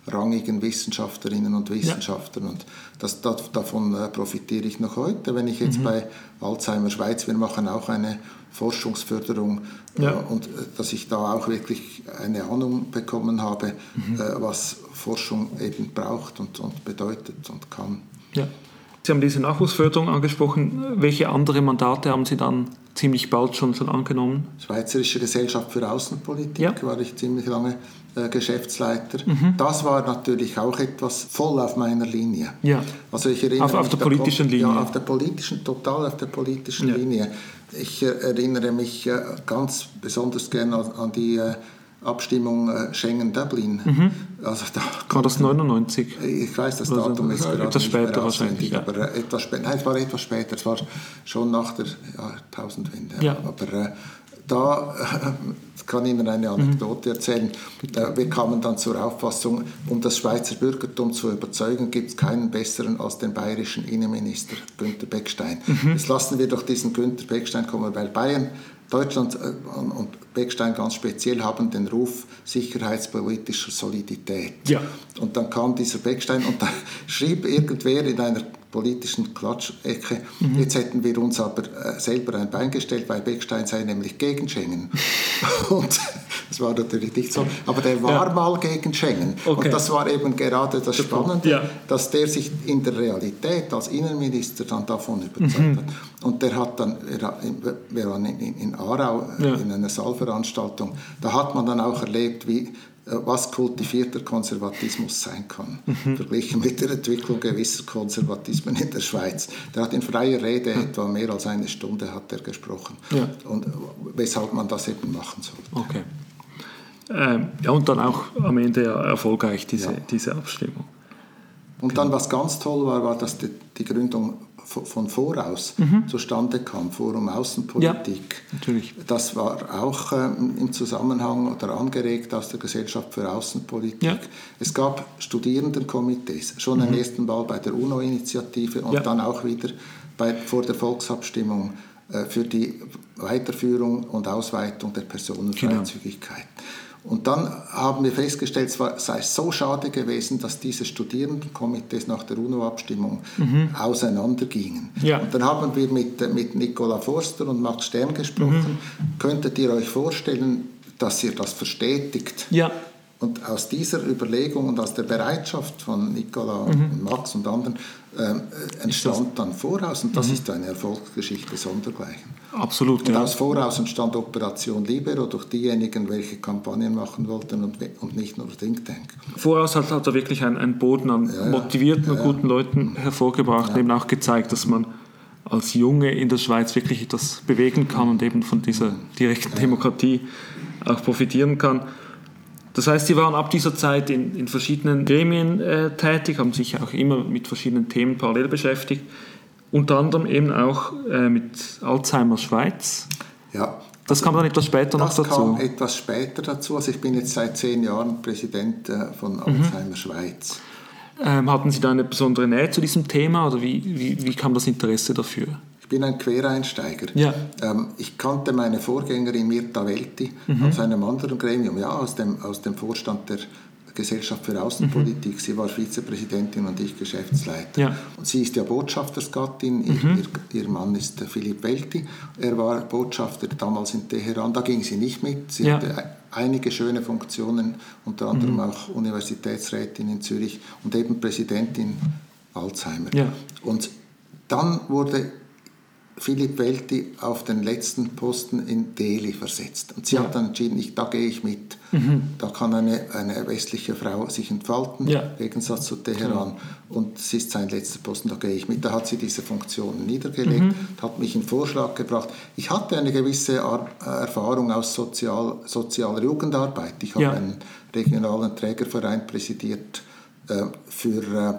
hochrangigen Wissenschaftlerinnen und Wissenschaftlern. Ja. Und das, das, davon äh, profitiere ich noch heute. Wenn ich jetzt mhm. bei Alzheimer Schweiz, wir machen auch eine Forschungsförderung ja. äh, und äh, dass ich da auch wirklich eine Ahnung bekommen habe, mhm. Äh, was Forschung eben braucht und, und bedeutet und kann.
Ja. Sie haben diese Nachwuchsförderung angesprochen. Welche andere Mandate haben Sie dann ziemlich bald schon, schon angenommen?
Schweizerische Gesellschaft für Außenpolitik ja. war ich ziemlich lange äh, Geschäftsleiter. Mhm. Das war natürlich auch etwas voll auf meiner Linie.
Ja. Also ich erinnere auf, auf der politischen Linie?
Ja, auf der politischen, total auf der politischen ja. Linie. Ich äh, erinnere mich äh, ganz besonders gerne an, an die äh, Abstimmung äh, Schengen-Dublin. Mhm.
Also da war das 99?
Ich weiß das also Datum ist gerade
Etwas später wahrscheinlich.
Ja. Aber äh, etwas später, nein, es war etwas später, es war schon nach der Jahrtausendwende. Ja. Aber äh, da ich kann Ihnen eine Anekdote erzählen. Wir kamen dann zur Auffassung, um das Schweizer Bürgertum zu überzeugen, gibt es keinen besseren als den bayerischen Innenminister Günter Beckstein. Mhm. Jetzt lassen wir doch diesen Günter Beckstein kommen, weil Bayern Deutschland äh, und Beckstein ganz speziell haben den Ruf sicherheitspolitischer Solidität. Ja. Und dann kam dieser Beckstein und da schrieb irgendwer in einer politischen Klatschecke. Mhm. Jetzt hätten wir uns aber äh, selber ein Bein gestellt, weil Beckstein sei nämlich gegen Schengen. und das war natürlich nicht so. Aber der war ja. mal gegen Schengen. Okay. Und das war eben gerade das Spannende, ja. dass der sich in der Realität als Innenminister dann davon überzeugt mhm. hat. Und der hat dann, wir waren in, in Aarau ja. in einer Saalveranstaltung, da hat man dann auch erlebt, wie äh, was kultivierter Konservatismus sein kann, mhm. verglichen mit der Entwicklung gewisser Konservatismen in der Schweiz. Der hat in freier Rede mhm. etwa mehr als eine Stunde hat er gesprochen ja. und weshalb man das eben machen sollte.
Okay. Ähm, ja, und dann auch am Ende erfolgreich diese, ja. diese Abstimmung.
Und dann, was ganz toll war, war, dass die, die Gründung von voraus mhm. zustande kam, Forum Außenpolitik. Ja, natürlich. Das war auch ähm, im Zusammenhang oder angeregt aus der Gesellschaft für Außenpolitik. Ja. Es gab Studierendenkomitees, schon mhm. im ersten Mal bei der UNO-Initiative und ja. dann auch wieder bei, vor der Volksabstimmung äh, für die Weiterführung und Ausweitung der Personenfreizügigkeit. Genau. Und dann haben wir festgestellt, es sei so schade gewesen, dass diese Studierendenkomitees nach der UNO-Abstimmung mhm. auseinandergingen. Ja. Und dann haben wir mit, mit Nicola Forster und Max Stern gesprochen. Mhm. Könntet ihr euch vorstellen, dass ihr das verstetigt? Ja. Und aus dieser Überlegung und aus der Bereitschaft von Nicola mhm. und Max und anderen ähm, entstand dann Voraus und das mhm. ist eine Erfolgsgeschichte sondergleichen.
Absolut.
Und ja. aus Voraus entstand Operation Libero durch diejenigen, welche Kampagnen machen wollten und, und nicht nur Think Tank.
Voraus hat, hat er wirklich einen, Boden an ja, motivierten und guten Leuten hervorgebracht und eben auch gezeigt, dass man als Junge in der Schweiz wirklich etwas bewegen kann und eben von dieser direkten Demokratie auch profitieren kann. Das heißt, Sie waren ab dieser Zeit in, in verschiedenen Gremien äh, tätig, haben sich auch immer mit verschiedenen Themen parallel beschäftigt, unter anderem eben auch äh, mit Alzheimer Schweiz.
Ja.
Das kam dann etwas später
noch
dazu.
Das kam etwas später dazu. Also ich bin jetzt seit zehn Jahren Präsident äh, von mhm. Alzheimer mhm. Schweiz.
Ähm, hatten Sie da eine besondere Nähe zu diesem Thema oder wie, wie, wie kam das Interesse dafür?
Ich bin ein Quereinsteiger. Ja. Ähm, ich kannte meine Vorgängerin Mirta Welti mhm. aus einem anderen Gremium, ja, aus dem, aus dem Vorstand der Gesellschaft für Außenpolitik. Mhm. Sie war Vizepräsidentin und ich Geschäftsleiter. Ja. Und sie ist ja Botschaftersgattin, mhm. ihr, ihr, Mann ist Philipp Welti. Er war Botschafter damals in Teheran, da ging sie nicht mit. Sie ja. hatte einige schöne Funktionen, unter anderem mhm. auch Universitätsrätin in Zürich und eben Präsidentin Alzheimer. Ja. Und dann wurde Philipp Welti auf den letzten Posten in Delhi versetzt. Und sie ja. hat dann entschieden, ich, da gehe ich mit. Mhm. Da kann eine, eine westliche Frau sich entfalten, ja. im Gegensatz zu Teheran. Ja. Und es ist sein letzter Posten, da gehe ich mit. Da hat sie diese Funktionen niedergelegt, mhm. hat mich in Vorschlag gebracht. Ich hatte eine gewisse Erfahrung aus Sozial, sozialer Jugendarbeit. Ich habe einen regionalen Trägerverein präsidiert äh, für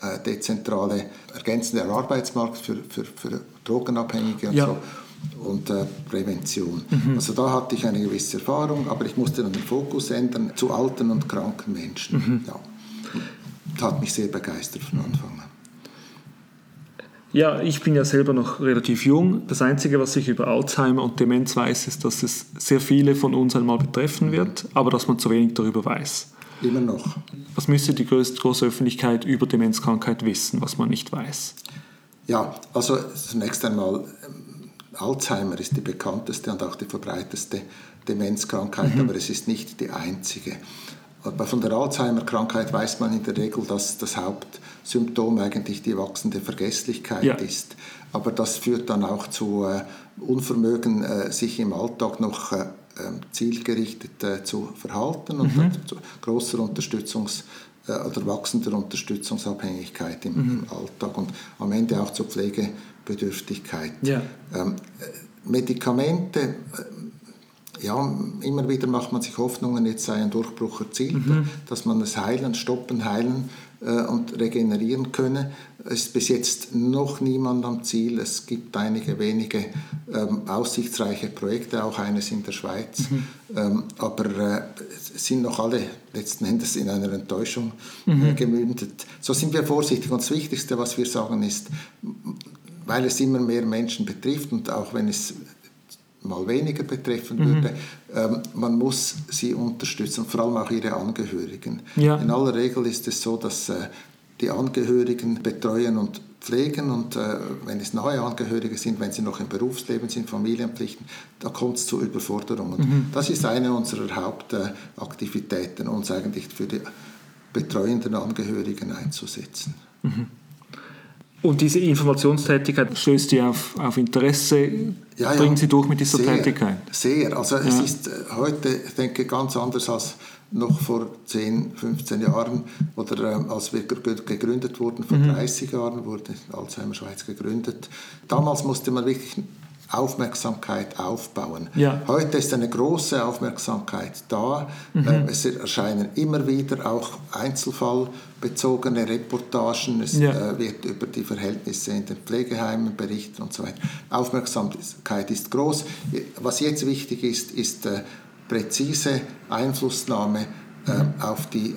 äh, äh dezentrale ergänzende Arbeitsmarkt für, für, für Drogenabhängige und ja. so und äh, Prävention. Mhm. Also da hatte ich eine gewisse Erfahrung, aber ich musste dann den Fokus ändern zu alten und kranken Menschen. Mhm. Ja. Das hat mich sehr begeistert von Anfang an.
Ja, ich bin ja selber noch relativ jung. Das Einzige, was ich über Alzheimer und Demenz weiß, ist, dass es sehr viele von uns einmal betreffen wird, aber dass man zu wenig darüber weiß.
Immer noch.
Was müsste die größte, große Öffentlichkeit über Demenzkrankheit wissen, was man nicht weiß?
Ja, also zunächst einmal, ähm, Alzheimer ist die bekannteste und auch die verbreiteste Demenzkrankheit, mhm. aber es ist nicht die einzige. Aber von der Alzheimer-Krankheit weiß man in der Regel, dass das Hauptsymptom eigentlich die wachsende Vergesslichkeit ja. ist. Aber das führt dann auch zu äh, Unvermögen, äh, sich im Alltag noch äh, ähm, zielgerichtet zu verhalten und mhm. zu großer Unterstützungs- oder wachsender Unterstützungsabhängigkeit im, mhm. im, Alltag und am Ende auch zur Pflegebedürftigkeit. Ja. Ähm, äh, Medikamente, äh, ja, immer wieder macht man sich Hoffnungen, jetzt sei ein Durchbruch erzielt, mhm. dass man das heilen, stoppen, heilen äh, und regenerieren könne. Es ist bis jetzt noch niemand am Ziel. Es gibt einige wenige ähm, aussichtsreiche Projekte, auch eines in der Schweiz. Mhm. Ähm, aber äh, sind noch alle letzten Endes in einer Enttäuschung äh, mhm. gemündet. So sind wir vorsichtig. Und das Wichtigste, was wir sagen, ist, weil es immer mehr Menschen betrifft und auch wenn es mal weniger betreffen mhm. würde. Ähm, man muss sie unterstützen, vor allem auch ihre Angehörigen. Ja. In aller Regel ist es so, dass äh, die Angehörigen betreuen und pflegen und äh, wenn es nahe Angehörige sind, wenn sie noch im Berufsleben sind, Familienpflichten, da kommt es zu Überforderungen. Mhm. Das ist eine unserer Hauptaktivitäten, uns eigentlich für die betreuenden Angehörigen einzusetzen.
Mhm. Und diese Informationstätigkeit stößt Sie auf, auf Interesse? Ja, ja, Bringen Sie durch mit dieser
sehr,
Tätigkeit?
Sehr. Also es ist äh, heute, ich denke, ganz anders als noch vor 10, 15 Jahren oder ähm, als wir gegründet wurden, vor mhm. 30 Jahren wurde Alzheimer Schweiz gegründet. Damals musste man wirklich Aufmerksamkeit aufbauen. Ja. Heute ist eine große Aufmerksamkeit da. Mhm. Ähm, es erscheinen immer wieder auch einzelfallbezogene Reportagen. Es ja. Äh, wird über die Verhältnisse in den Pflegeheimen berichtet und so weiter. Aufmerksamkeit ist groß. Was jetzt wichtig ist, ist äh, präzise Einflussnahme äh, auf die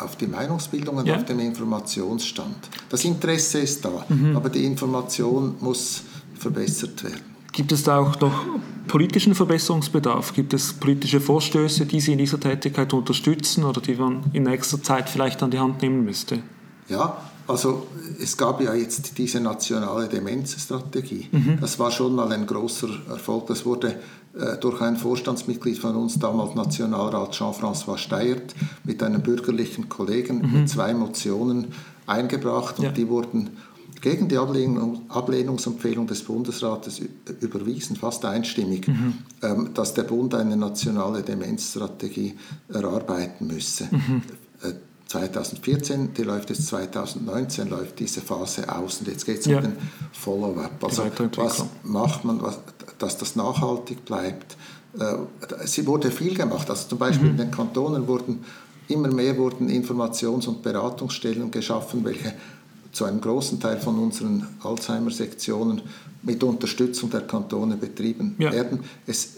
auf die Meinungsbildung und ja. auf den Informationsstand. Das Interesse ist da, mhm. aber die Information muss verbessert werden.
Gibt es da auch noch politischen Verbesserungsbedarf? Gibt es politische Vorstöße, die Sie in dieser Tätigkeit unterstützen oder die man in nächster Zeit vielleicht an die Hand nehmen müsste?
Ja, also es gab ja jetzt diese nationale Demenzstrategie. Mhm. Das war schon mal ein großer Erfolg. Das wurde äh, durch ein Vorstandsmitglied von uns, damals Nationalrat Jean-François Steyert, mit einem bürgerlichen Kollegen mhm. mit zwei Motionen eingebracht und ja. die wurden gegen die Ablehnung, Ablehnungsempfehlung des Bundesrates überwiesen, fast einstimmig, mhm. ähm, dass der Bund eine nationale Demenzstrategie erarbeiten müsse. Mhm. Äh, 2014, die läuft jetzt 2019, läuft diese Phase aus und jetzt geht es ja. um den Follow-up. Also was macht man, was, dass das nachhaltig bleibt? Äh, es wurde viel gemacht, also zum Beispiel mhm. in den Kantonen wurden immer mehr wurden Informations- und Beratungsstellen geschaffen, welche zu einem großen Teil von unseren Alzheimer-Sektionen mit Unterstützung der Kantone betrieben ja. werden. Es,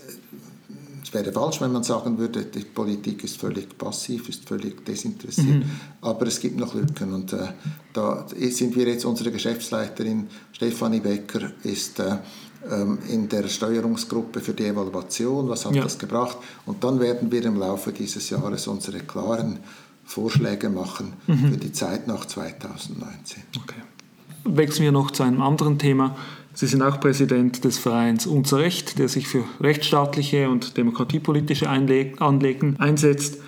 es, wäre falsch, wenn man sagen würde, die Politik ist völlig passiv, ist völlig desinteressiert. Mhm. Aber es gibt noch Lücken und äh, da sind wir jetzt, unsere Geschäftsleiterin Stefanie Becker ist äh, ähm, in der Steuerungsgruppe für die Evaluation, was hat ja. das gebracht. Und dann werden wir im Laufe dieses Jahres unsere klaren Vorschläge machen mhm. für die Zeit nach 2019. Okay.
Wechseln wir noch zu einem anderen Thema. Sie sind auch Präsident des Vereins Unser Recht, der sich für rechtsstaatliche und demokratiepolitische Anliegen einsetzt.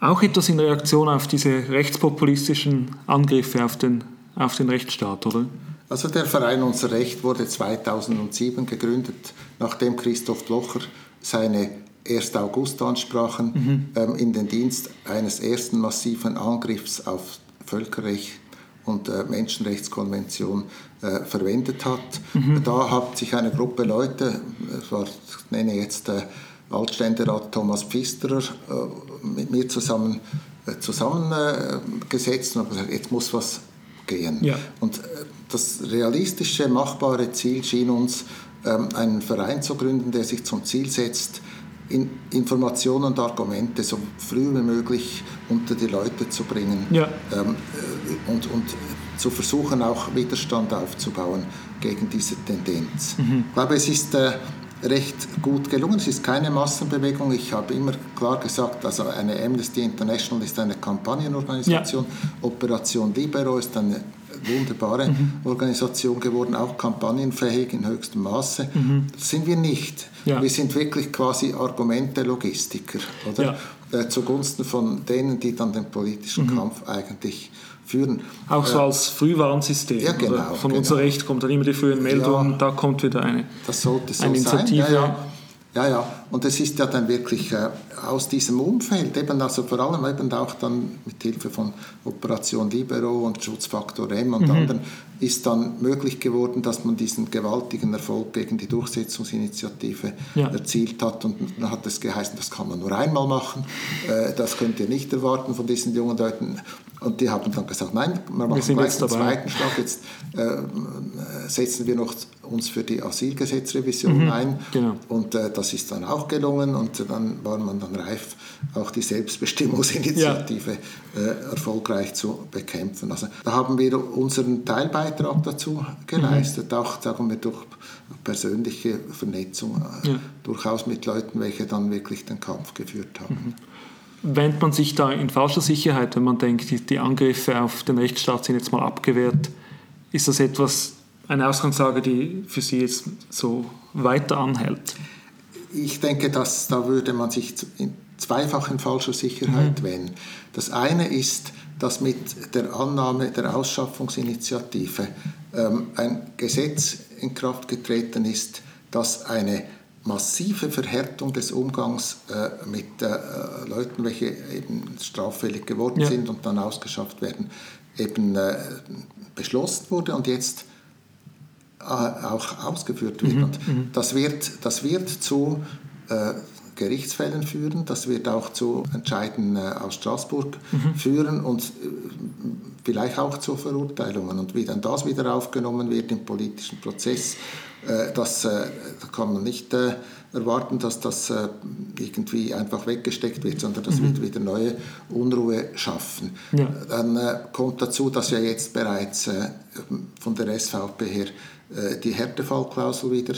Auch etwas in Reaktion auf diese rechtspopulistischen Angriffe auf den, auf den Rechtsstaat, oder?
Also der Verein Unser Recht wurde 2007 gegründet, nachdem Christoph Blocher seine 1. August-Ansprachen mhm. ähm, in den Dienst eines ersten massiven Angriffs auf Völkerrecht und äh, Menschenrechtskonvention äh, verwendet hat. Mhm. Da hat sich eine Gruppe Leute, war, ich nenne jetzt äh, Altständerat Thomas Pfisterer, äh, mit mir zusammen äh, zusammengesetzt und gesagt, jetzt muss was gehen. Ja. Und äh, das realistische, machbare Ziel schien uns, ähm, einen Verein zu gründen, der sich zum Ziel setzt, in Informationen und Argumente so früh wie möglich unter die Leute zu bringen ja. ähm, äh, und, und zu versuchen, auch Widerstand aufzubauen gegen diese Tendenz. Mhm. Ich glaube, es ist äh, recht gut gelungen. Es ist keine Massenbewegung. Ich habe immer klar gesagt, also eine Amnesty International ist eine Kampagnenorganisation. Ja. Operation Libero ist eine wunderbare mhm. Organisation geworden, auch kampagnenfähig in höchstem Maße. Mhm. Das sind wir nicht. Ja. Wir sind wirklich quasi Argumente-Logistiker, oder? Ja. Äh, zugunsten von denen, die dann den politischen mhm. Kampf eigentlich führen.
Auch so äh, als Frühwarnsystem. Ja, genau. Von genau. unser Recht kommt dann immer die frühen Meldungen, ja, da kommt wieder eine,
das sollte so eine Initiative. Sein. Ja, ja, ja, und es ist ja dann wirklich äh, aus diesem Umfeld, eben also vor allem eben auch dann mit Hilfe von Operation Libero und Schutzfaktor M und mhm. anderen, ist dann möglich geworden, dass man diesen gewaltigen Erfolg gegen die Durchsetzungsinitiative ja. erzielt hat. Und dann hat es geheißen, das kann man nur einmal machen, äh, das könnt ihr nicht erwarten von diesen jungen Leuten. Und die haben dann gesagt, nein, wir machen wir gleich den zweiten Schlag. Jetzt äh, setzen wir noch uns für die Asylgesetzrevision mhm, ein. Genau. Und äh, das ist dann auch gelungen. Und dann war man dann reif, auch die Selbstbestimmungsinitiative ja. äh, erfolgreich zu bekämpfen. Also da haben wir unseren Teilbeitrag dazu geleistet, mhm. auch sagen wir durch persönliche Vernetzung, äh, ja. durchaus mit Leuten, welche dann wirklich den Kampf geführt haben. Mhm
wähnt man sich da in falscher Sicherheit, wenn man denkt, die, die Angriffe auf den Rechtsstaat sind jetzt mal abgewehrt? Ist das etwas, eine Ausgangslage, die für Sie jetzt so weiter anhält?
Ich denke, dass da würde man sich in zweifach in falscher Sicherheit mhm. wähnen. Das eine ist, dass mit der Annahme der Ausschaffungsinitiative ähm, ein Gesetz in Kraft getreten ist, das eine massive Verhärtung des Umgangs äh, mit äh, Leuten, welche eben straffällig geworden ja. sind und dann ausgeschafft werden, eben äh, beschlossen wurde und jetzt äh, auch ausgeführt wird. Mhm. Und mhm. das wird, das wird zu äh, Gerichtsfällen führen, das wird auch zu Entscheiden äh, aus Straßburg mhm. führen und vielleicht auch zu Verurteilungen. Und wie dann das wieder aufgenommen wird im politischen Prozess, äh, das äh, kann man nicht äh, erwarten, dass das irgendwie einfach weggesteckt wird, sondern das mhm. wird wieder neue Unruhe schaffen. Ja. Dann kommt dazu, dass ja jetzt bereits von der SVP her die Härtefallklausel wieder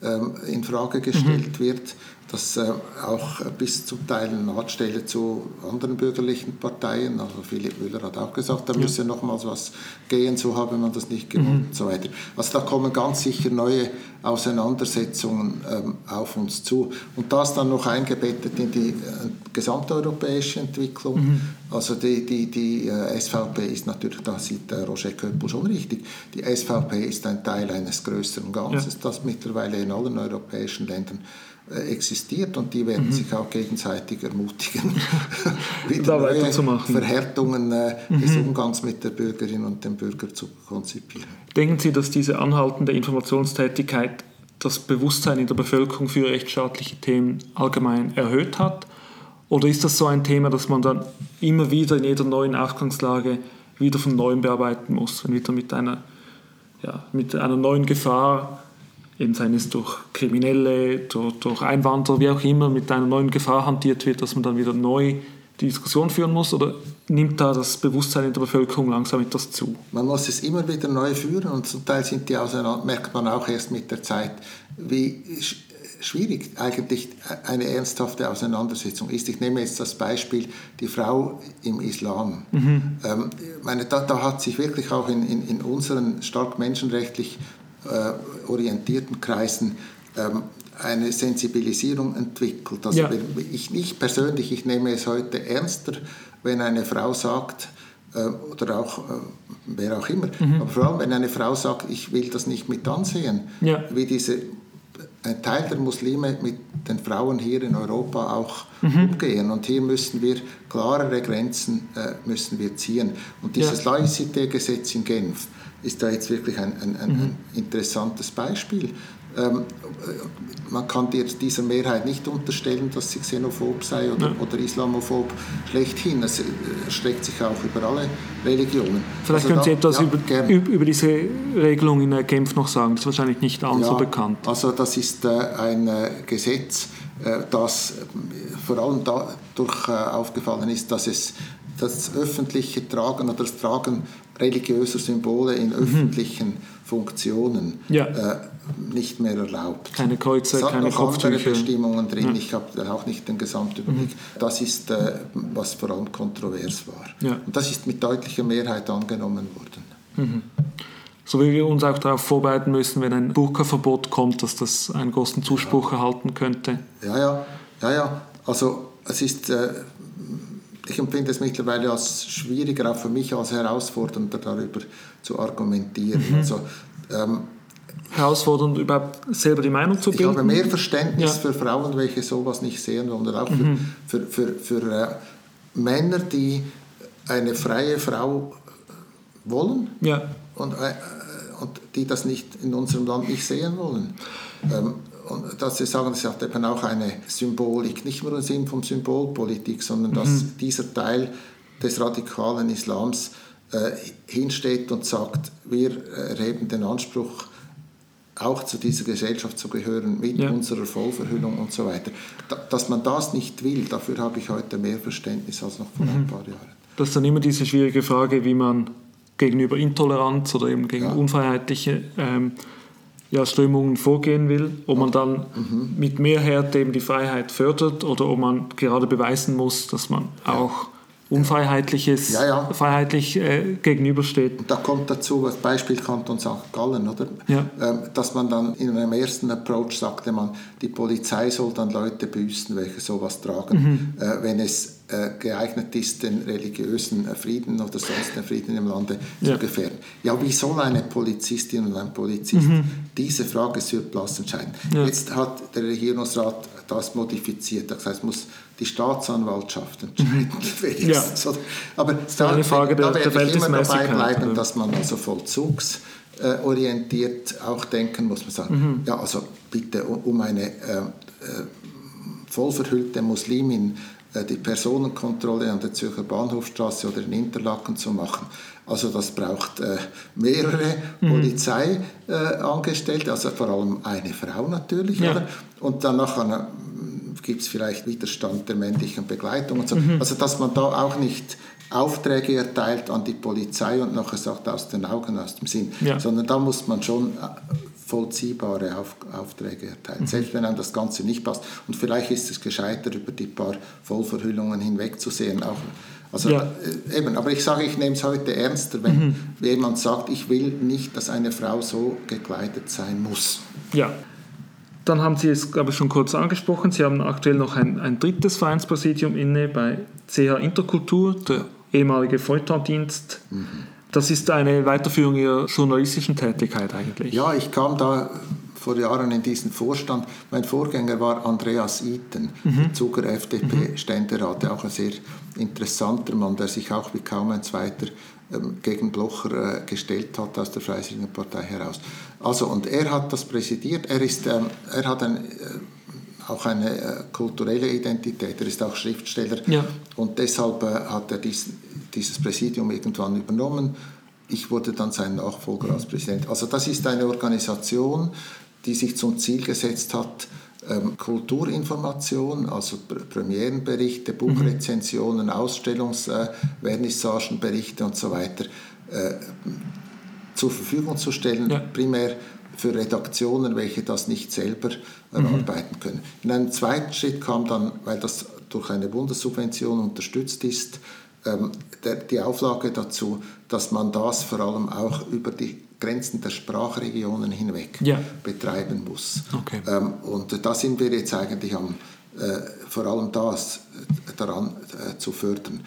ähm, in Frage gestellt mhm. wird das äh, auch bis zum Teil Nahtstelle zu anderen bürgerlichen Parteien. Also Philipp Müller hat auch gesagt, da ja. müsse nochmals was gehen, so habe man das nicht gewonnen mhm. und so weiter. Also da kommen ganz sicher neue Auseinandersetzungen ähm, auf uns zu. Und das dann noch eingebettet in die äh, gesamteuropäische Entwicklung. Mhm. Also die, die, die äh, SVP ist natürlich, da sieht äh, Roger Köppel schon richtig, die SVP ist ein Teil eines größeren Ganzes, ja. das mittlerweile in allen europäischen Ländern äh, existiert und die werden mhm. sich auch gegenseitig ermutigen, wieder neue Verhärtungen äh, mhm. des Umgangs mit der Bürgerin und dem Bürger zu konzipieren.
Denken Sie, dass diese anhaltende Informationstätigkeit das Bewusstsein in der Bevölkerung für rechtsstaatliche Themen allgemein erhöht hat? Oder ist das so ein Thema, das man dann immer wieder in jeder neuen Ausgangslage wieder von neuem bearbeiten muss, wenn wieder mit einer, ja, mit einer neuen Gefahr eben seien es durch Kriminelle, durch, durch Einwanderer, wie auch immer, mit einer neuen Gefahr hantiert wird, dass man dann wieder neu die Diskussion führen muss? Oder nimmt da das Bewusstsein in der Bevölkerung langsam etwas zu?
Man muss es immer wieder neu führen und zum Teil sind die auseinander, merkt man auch erst mit der Zeit, wie schwierig eigentlich eine ernsthafte Auseinandersetzung ist. Ich nehme jetzt das Beispiel die Frau im Islam. Mhm. Ähm, meine, da, da, hat sich wirklich auch in, in, in unseren stark menschenrechtlich orientierten Kreisen ähm, eine Sensibilisierung entwickelt. Also ja. ich, ich persönlich, ich nehme es heute ernster, wenn eine Frau sagt, äh, oder auch äh, wer auch immer, mhm. aber vor allem wenn eine Frau sagt, ich will das nicht mit ansehen, ja. wie diese ein Teil der Muslime mit den Frauen hier in Europa auch mhm. umgehen. Und hier müssen wir klarere Grenzen äh, müssen wir ziehen. Und dieses ja. Laïcité-Gesetz in Genf, ist da jetzt wirklich ein, ein, ein, mhm. ein interessantes Beispiel. Ähm, man kann dieser Mehrheit nicht unterstellen, dass sie xenophob sei oder, ja. oder islamophob schlechthin. Es erstreckt sich auch über alle Religionen.
Vielleicht also können Sie etwas ja, über, über, diese Regelung in Genf noch sagen. Das ist wahrscheinlich nicht allen ja, so bekannt.
Also das ist äh, ein äh, Gesetz, äh, das vor allem dadurch aufgefallen ist, dass es das öffentliche Tragen oder das Tragen religiöser Symbole in mhm. öffentlichen Funktionen ja. äh, nicht mehr erlaubt.
Keine Kreuze, es hat keine noch
andere Bestimmungen drin. Ja. Ich habe auch nicht den Gesamtüberblick. Mhm. Das ist, äh, was vor allem kontrovers war. Ja. Und das ist mit deutlicher Mehrheit angenommen worden.
Mhm. So wie wir uns auch darauf vorbereiten müssen, wenn ein Burka-Verbot kommt, dass das einen großen Zuspruch erhalten könnte.
Ja, ja, ja, ja. Also es ist äh, ich empfinde es mittlerweile als schwieriger, auch für mich als herausfordernder, darüber zu argumentieren. Mhm. Also, ähm,
herausfordernd, überhaupt selber die Meinung zu bilden?
Ich habe mehr Verständnis ja. für Frauen, welche sowas nicht sehen wollen, oder auch mhm. für, für, für, für äh, Männer, die eine freie Frau wollen ja. und, äh, und die das nicht in unserem Land nicht sehen wollen. Ähm, und dass Sie sagen, es hat eben auch eine Symbolik, nicht nur im Sinn von Symbolpolitik, sondern dass mhm. dieser Teil des radikalen Islams äh, hinsteht und sagt, wir erheben den Anspruch, auch zu dieser Gesellschaft zu gehören, mit ja. unserer Vollverhüllung und so weiter. Da, dass man das nicht will, dafür habe ich heute mehr Verständnis als noch vor mhm. ein paar Jahren.
Das ist dann immer diese schwierige Frage, wie man gegenüber Intoleranz oder eben gegen ja. unfreiheitliche ähm, ja, Strömungen vorgehen will, ob man dann mhm. mit mehr Härte eben die Freiheit fördert oder ob man gerade beweisen muss, dass man ja. auch Unfreiheitliches ja, ja. freiheitlich äh, gegenübersteht.
Und da kommt dazu, das Beispiel Kanton St. Gallen, oder? Ja. Ähm, dass man dann in einem ersten Approach sagte man, die Polizei soll dann Leute büßen, welche sowas tragen, mhm. äh, wenn es geeignet ist, den religiösen Frieden oder sonst den Frieden im Lande ja. zu gefährden. Ja, wie soll eine Polizistin und ein Polizist mhm. diese Frage sur place entscheiden? Ja. Jetzt hat der Regierungsrat das modifiziert. Das heißt, muss die Staatsanwaltschaft entscheiden. Mhm. Ja. Aber das ist eine Frage da, der, da werde ich immer dabei bleiben, dass man also vollzugsorientiert auch denken muss. Man sagen, mhm. ja, also bitte um eine äh, äh, vollverhüllte Muslimin äh, die Personenkontrolle an der Zürcher Bahnhofstraße oder in Interlaken zu machen. Also das braucht äh, mehrere mhm. Polizeiangestellte, äh, also vor allem eine Frau natürlich. Ja. Oder? Und dann nachher gibt es vielleicht Widerstand der männlichen Begleitung und so. Mhm. Also dass man da auch nicht Aufträge erteilt an die Polizei und nachher sagt aus den Augen, aus dem Sinn, ja. sondern da muss man schon vollziehbare Auf, Aufträge erteilen, mhm. selbst wenn einem das Ganze nicht passt. Und vielleicht ist es gescheiter, über die paar Vollverhüllungen hinwegzusehen. Auch, also ja. äh, eben, aber ich sage, ich nehme es heute ernster, wenn mhm. jemand sagt, ich will nicht, dass eine Frau so gekleidet sein muss.
Ja. Dann haben Sie es, glaube ich, schon kurz angesprochen. Sie haben aktuell noch ein, ein drittes Vereinspräsidium inne bei CH Interkultur, der ehemalige Feuilletondienst. Mhm das ist eine Weiterführung Ihrer journalistischen Tätigkeit eigentlich.
Ja, ich kam da vor Jahren in diesen Vorstand. Mein Vorgänger war Andreas Iten, mhm. Zuger FDP-Ständerat, auch ein sehr interessanter Mann, der sich auch wie kaum ein zweiter ähm, gegen Blocher äh, gestellt hat aus der Freisinnigen Partei heraus. Also, und er hat das präsidiert. Er, ist, ähm, er hat ein, äh, auch eine äh, kulturelle Identität. Er ist auch Schriftsteller ja. und deshalb hat er diesen, dieses Präsidium irgendwann übernommen. Ich wurde dann sein Nachfolger als Präsident. Also das ist eine Organisation, die sich zum Ziel gesetzt hat, ähm, Kulturinformation, also Premierenberichte, Buchrezensionen, Ausstellungsvernissagenberichte und so weiter äh, zur Verfügung zu stellen, ja. primär für Redaktionen, welche das nicht selber erarbeiten mhm. können. In einem zweiten Schritt kam dann, weil das durch eine Bundessubvention unterstützt ist, ähm, die Auflage dazu, dass man das vor allem auch über die Grenzen der Sprachregionen hinweg ja. betreiben muss. Okay. Ähm, und da sind wir jetzt eigentlich am, äh, vor allem das daran äh, zu fördern.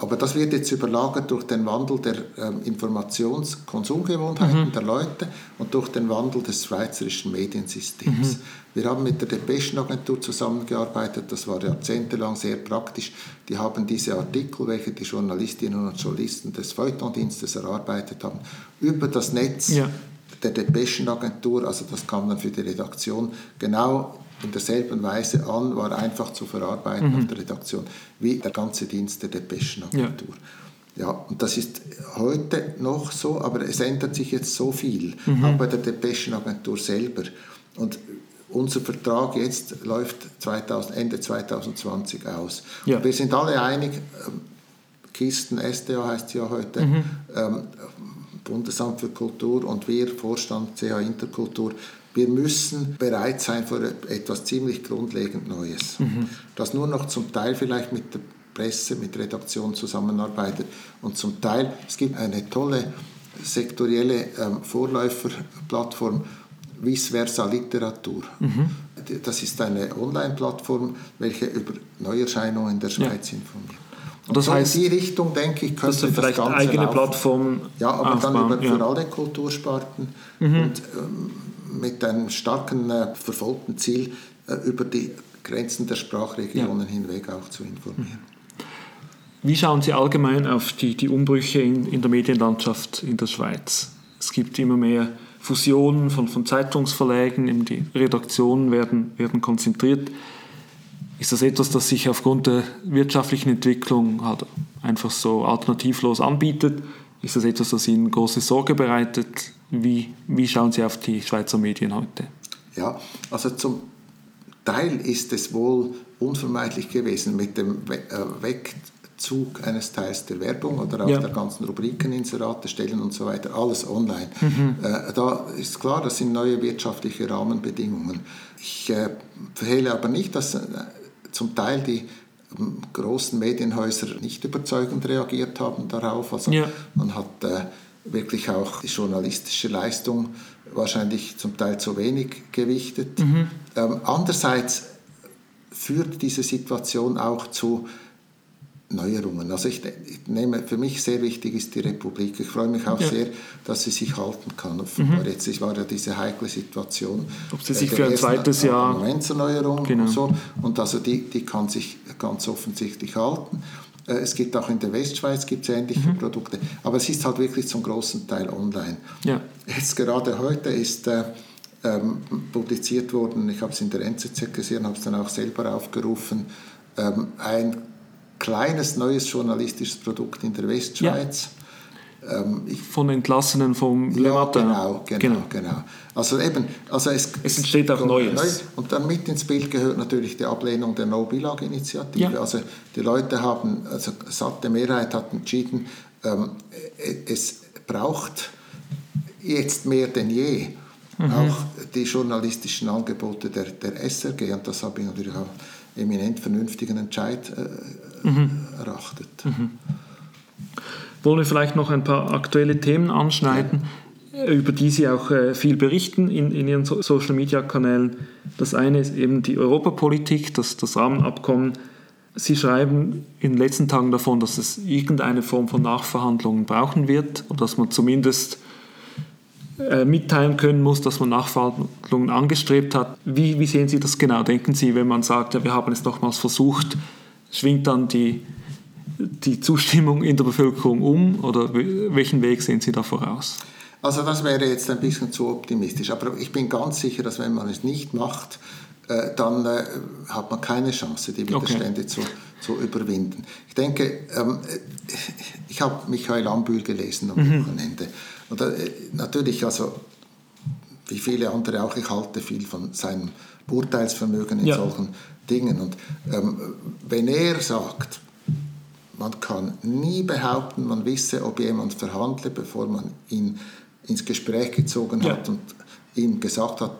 Aber das wird jetzt überlagert durch den Wandel der ähm, Informationskonsumgewohnheiten mhm. der Leute und durch den Wandel des schweizerischen Mediensystems. Mhm. Wir haben mit der Depeschenagentur zusammengearbeitet, das war jahrzehntelang sehr praktisch. Die haben diese Artikel, welche die Journalistinnen und Journalisten des Feuilletondienstes erarbeitet haben, über das Netz ja. der Depeschenagentur, also das kam dann für die Redaktion, genau in derselben Weise an, war einfach zu verarbeiten mhm. auf der Redaktion, wie der ganze Dienst der Depeschenagentur. Ja. ja, und das ist heute noch so, aber es ändert sich jetzt so viel, mhm. auch bei der Depeschenagentur selber. Und unser Vertrag jetzt läuft 2000, Ende 2020 aus. Ja. wir sind alle einig, ähm, Kisten, SDA heißt ja heute, mhm. ähm, Bundesamt für Kultur und wir, Vorstand CH Interkultur, wir müssen bereit sein für etwas ziemlich grundlegend Neues, mhm. das nur noch zum Teil vielleicht mit der Presse, mit Redaktion zusammenarbeitet und zum Teil, es gibt eine tolle sektorielle ähm, Vorläuferplattform, Vice Versa Literatur. Mhm. Das ist eine Online-Plattform, welche über Neuerscheinungen der Schweiz ja. informiert. Und das so heißt, in die Richtung, denke ich, könnte
das vielleicht Ganze eigene Plattform
Ja, aber aufbauen, dann über, ja. für alle Kultursparten mhm. und ähm, mit einem starken äh, verfolgten Ziel, äh, über die Grenzen der Sprachregionen ja. hinweg auch zu informieren.
Wie schauen Sie allgemein auf die, die Umbrüche in, in der Medienlandschaft in der Schweiz? Es gibt immer mehr Fusionen von, von Zeitungsverlägen, die Redaktionen werden, werden konzentriert. Ist das etwas, das sich aufgrund der wirtschaftlichen Entwicklung halt einfach so alternativlos anbietet? Ist das etwas, das Ihnen große Sorge bereitet? Wie, wie schauen Sie auf die Schweizer Medien heute?
Ja, also zum Teil ist es wohl unvermeidlich gewesen mit dem äh, Wegzug eines Teils der Werbung oder auch ja. der ganzen Rubriken, Inserate, Stellen und so weiter, alles online. Mhm. Äh, da ist klar, das sind neue wirtschaftliche Rahmenbedingungen. Ich äh, verhehle aber nicht, dass zum Teil die großen Medienhäuser nicht überzeugend reagiert haben darauf. Also ja. man hat wirklich auch die journalistische Leistung wahrscheinlich zum Teil zu wenig gewichtet. Mhm. Ähm, andererseits führt diese Situation auch zu Neuerungen. Also ich, ich, nehme, für mich sehr wichtig ist die Republik. Ich freue mich auch ja. sehr, dass sie sich halten kann. Mhm. Jetzt war ja diese heikle Situation.
Ob sie sich für ein zweites Jahr...
Genau. und so. Und also die, die kann sich ganz offensichtlich halten. Äh, es gibt auch in der Westschweiz gibt's ähnliche mhm. Produkte, aber es ist halt wirklich zum großen Teil online. Ja. Jetzt gerade heute ist äh, ähm, publiziert worden, ich habe es in der NZZ gesehen, habe es dann auch selber aufgerufen, ähm, ein kleines neues journalistisches Produkt in der Westschweiz.
Ja. Ähm, Von Entlassenen vom
Le Matin. Genau, genau, genau, genau. Also eben, also es,
es entsteht auch Neues. Neu.
Und dann mit ins Bild gehört natürlich die Ablehnung der No-Bilag-Initiative. Ja. Also die Leute haben, also satte Mehrheit hat entschieden, ähm, es braucht jetzt mehr denn je mhm. auch die journalistischen Angebote der, der SRG. Und das habe ich natürlich auch eminent vernünftigen Entscheid äh, mhm. erachtet. Mhm.
Wollen wir vielleicht noch ein paar aktuelle Themen anschneiden, über die Sie auch äh, viel berichten in, in Ihren so Social-Media-Kanälen. Das eine ist eben die Europapolitik, das, das Rahmenabkommen. Sie schreiben in den letzten Tagen davon, dass es irgendeine Form von Nachverhandlungen brauchen wird oder dass man zumindest äh, mitteilen können muss, dass man Nachverhandlungen angestrebt hat. Wie, wie sehen Sie das genau? Denken Sie, wenn man sagt, ja, wir haben es nochmals versucht, schwingt dann die, die Zustimmung in der Bevölkerung um oder welchen Weg sehen Sie da voraus?
Also das wäre jetzt ein bisschen zu optimistisch, aber ich bin ganz sicher, dass wenn man es nicht macht, äh, dann äh, hat man keine Chance, die Widerstände okay. zu, zu überwinden. Ich denke, ähm, ich habe Michael Ambühl gelesen am mhm. Wochenende und äh, natürlich, also wie viele andere auch, ich halte viel von seinem Urteilsvermögen in ja. solchen Dingen. Und ähm, wenn er sagt, man kann nie behaupten, man wisse, ob jemand verhandle, bevor man ihn ins Gespräch gezogen hat ja. und ihm gesagt hat,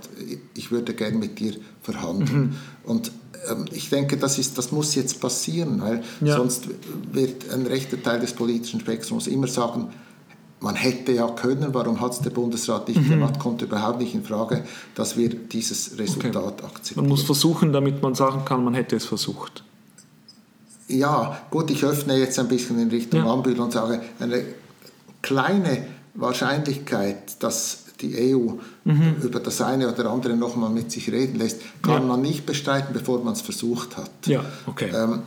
ich würde gern mit dir verhandeln. Mhm. Und ähm, ich denke, das, ist, das muss jetzt passieren, weil ja. sonst wird ein rechter Teil des politischen Spektrums immer sagen, man hätte ja können, warum hat es der Bundesrat nicht mhm. gemacht, kommt überhaupt nicht in Frage, dass wir dieses Resultat okay. akzeptieren.
Man muss versuchen, damit man sagen kann, man hätte es versucht.
Ja, gut, ich öffne jetzt ein bisschen in Richtung ja. Anbühl und sage, eine kleine Wahrscheinlichkeit, dass die EU mhm. über das eine oder andere nochmal mit sich reden lässt, kann ja. man nicht bestreiten, bevor man es versucht hat.
Ja, okay. Ähm,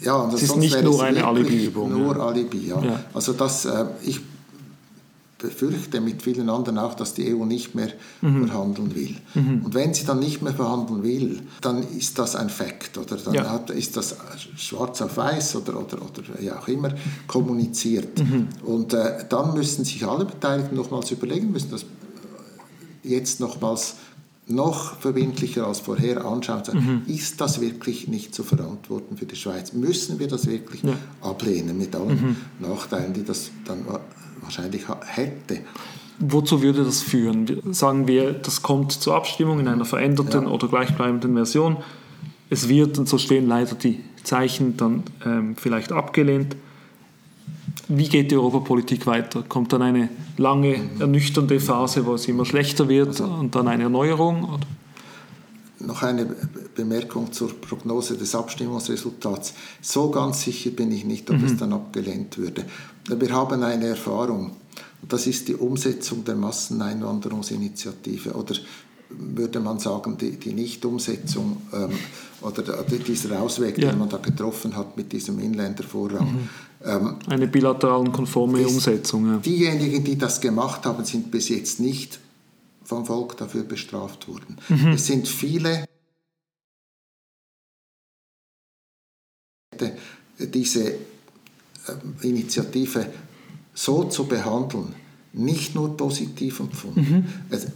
ja,
und es ist nicht nur eine Alibi-Übung.
Nur ja. Alibi, ja. ja. Also das, äh, ich befürchte mit vielen anderen auch, dass die EU nicht mehr mhm. verhandeln will. Mhm. Und wenn sie dann nicht mehr verhandeln will, dann ist das ein Fakt oder dann ja. hat, ist das schwarz auf weiß oder, oder, oder ja auch immer kommuniziert. Mhm. Und äh, dann müssen sich alle Beteiligten nochmals überlegen, müssen das jetzt nochmals noch verbindlicher als vorher anschauen, mhm. ist das wirklich nicht zu verantworten für die Schweiz? Müssen wir das wirklich ja. ablehnen mit allen mhm. Nachteilen, die das dann wahrscheinlich hätte?
Wozu würde das führen? Sagen wir, das kommt zur Abstimmung in einer veränderten ja. oder gleichbleibenden Version. Es wird, und so stehen leider die Zeichen, dann ähm, vielleicht abgelehnt. Wie geht die Europapolitik weiter? Kommt dann eine lange, ernüchternde Phase, wo es immer schlechter wird also, und dann eine Erneuerung? Oder?
Noch eine Bemerkung zur Prognose des Abstimmungsresultats. So ganz sicher bin ich nicht, ob mhm. es dann abgelehnt würde. Wir haben eine Erfahrung. Das ist die Umsetzung der Masseneinwanderungsinitiative oder würde man sagen, die, die Nichtumsetzung ähm, oder dieser Ausweg, ja. den man da getroffen hat mit diesem Inländervorrang. Mhm.
Ähm, Eine bilateralen konforme Umsetzung. Ja.
Diejenigen, die das gemacht haben, sind bis jetzt nicht vom Volk dafür bestraft worden. Mhm. Es sind viele diese Initiative so zu behandeln, nicht nur positiv empfunden. Mhm. Also,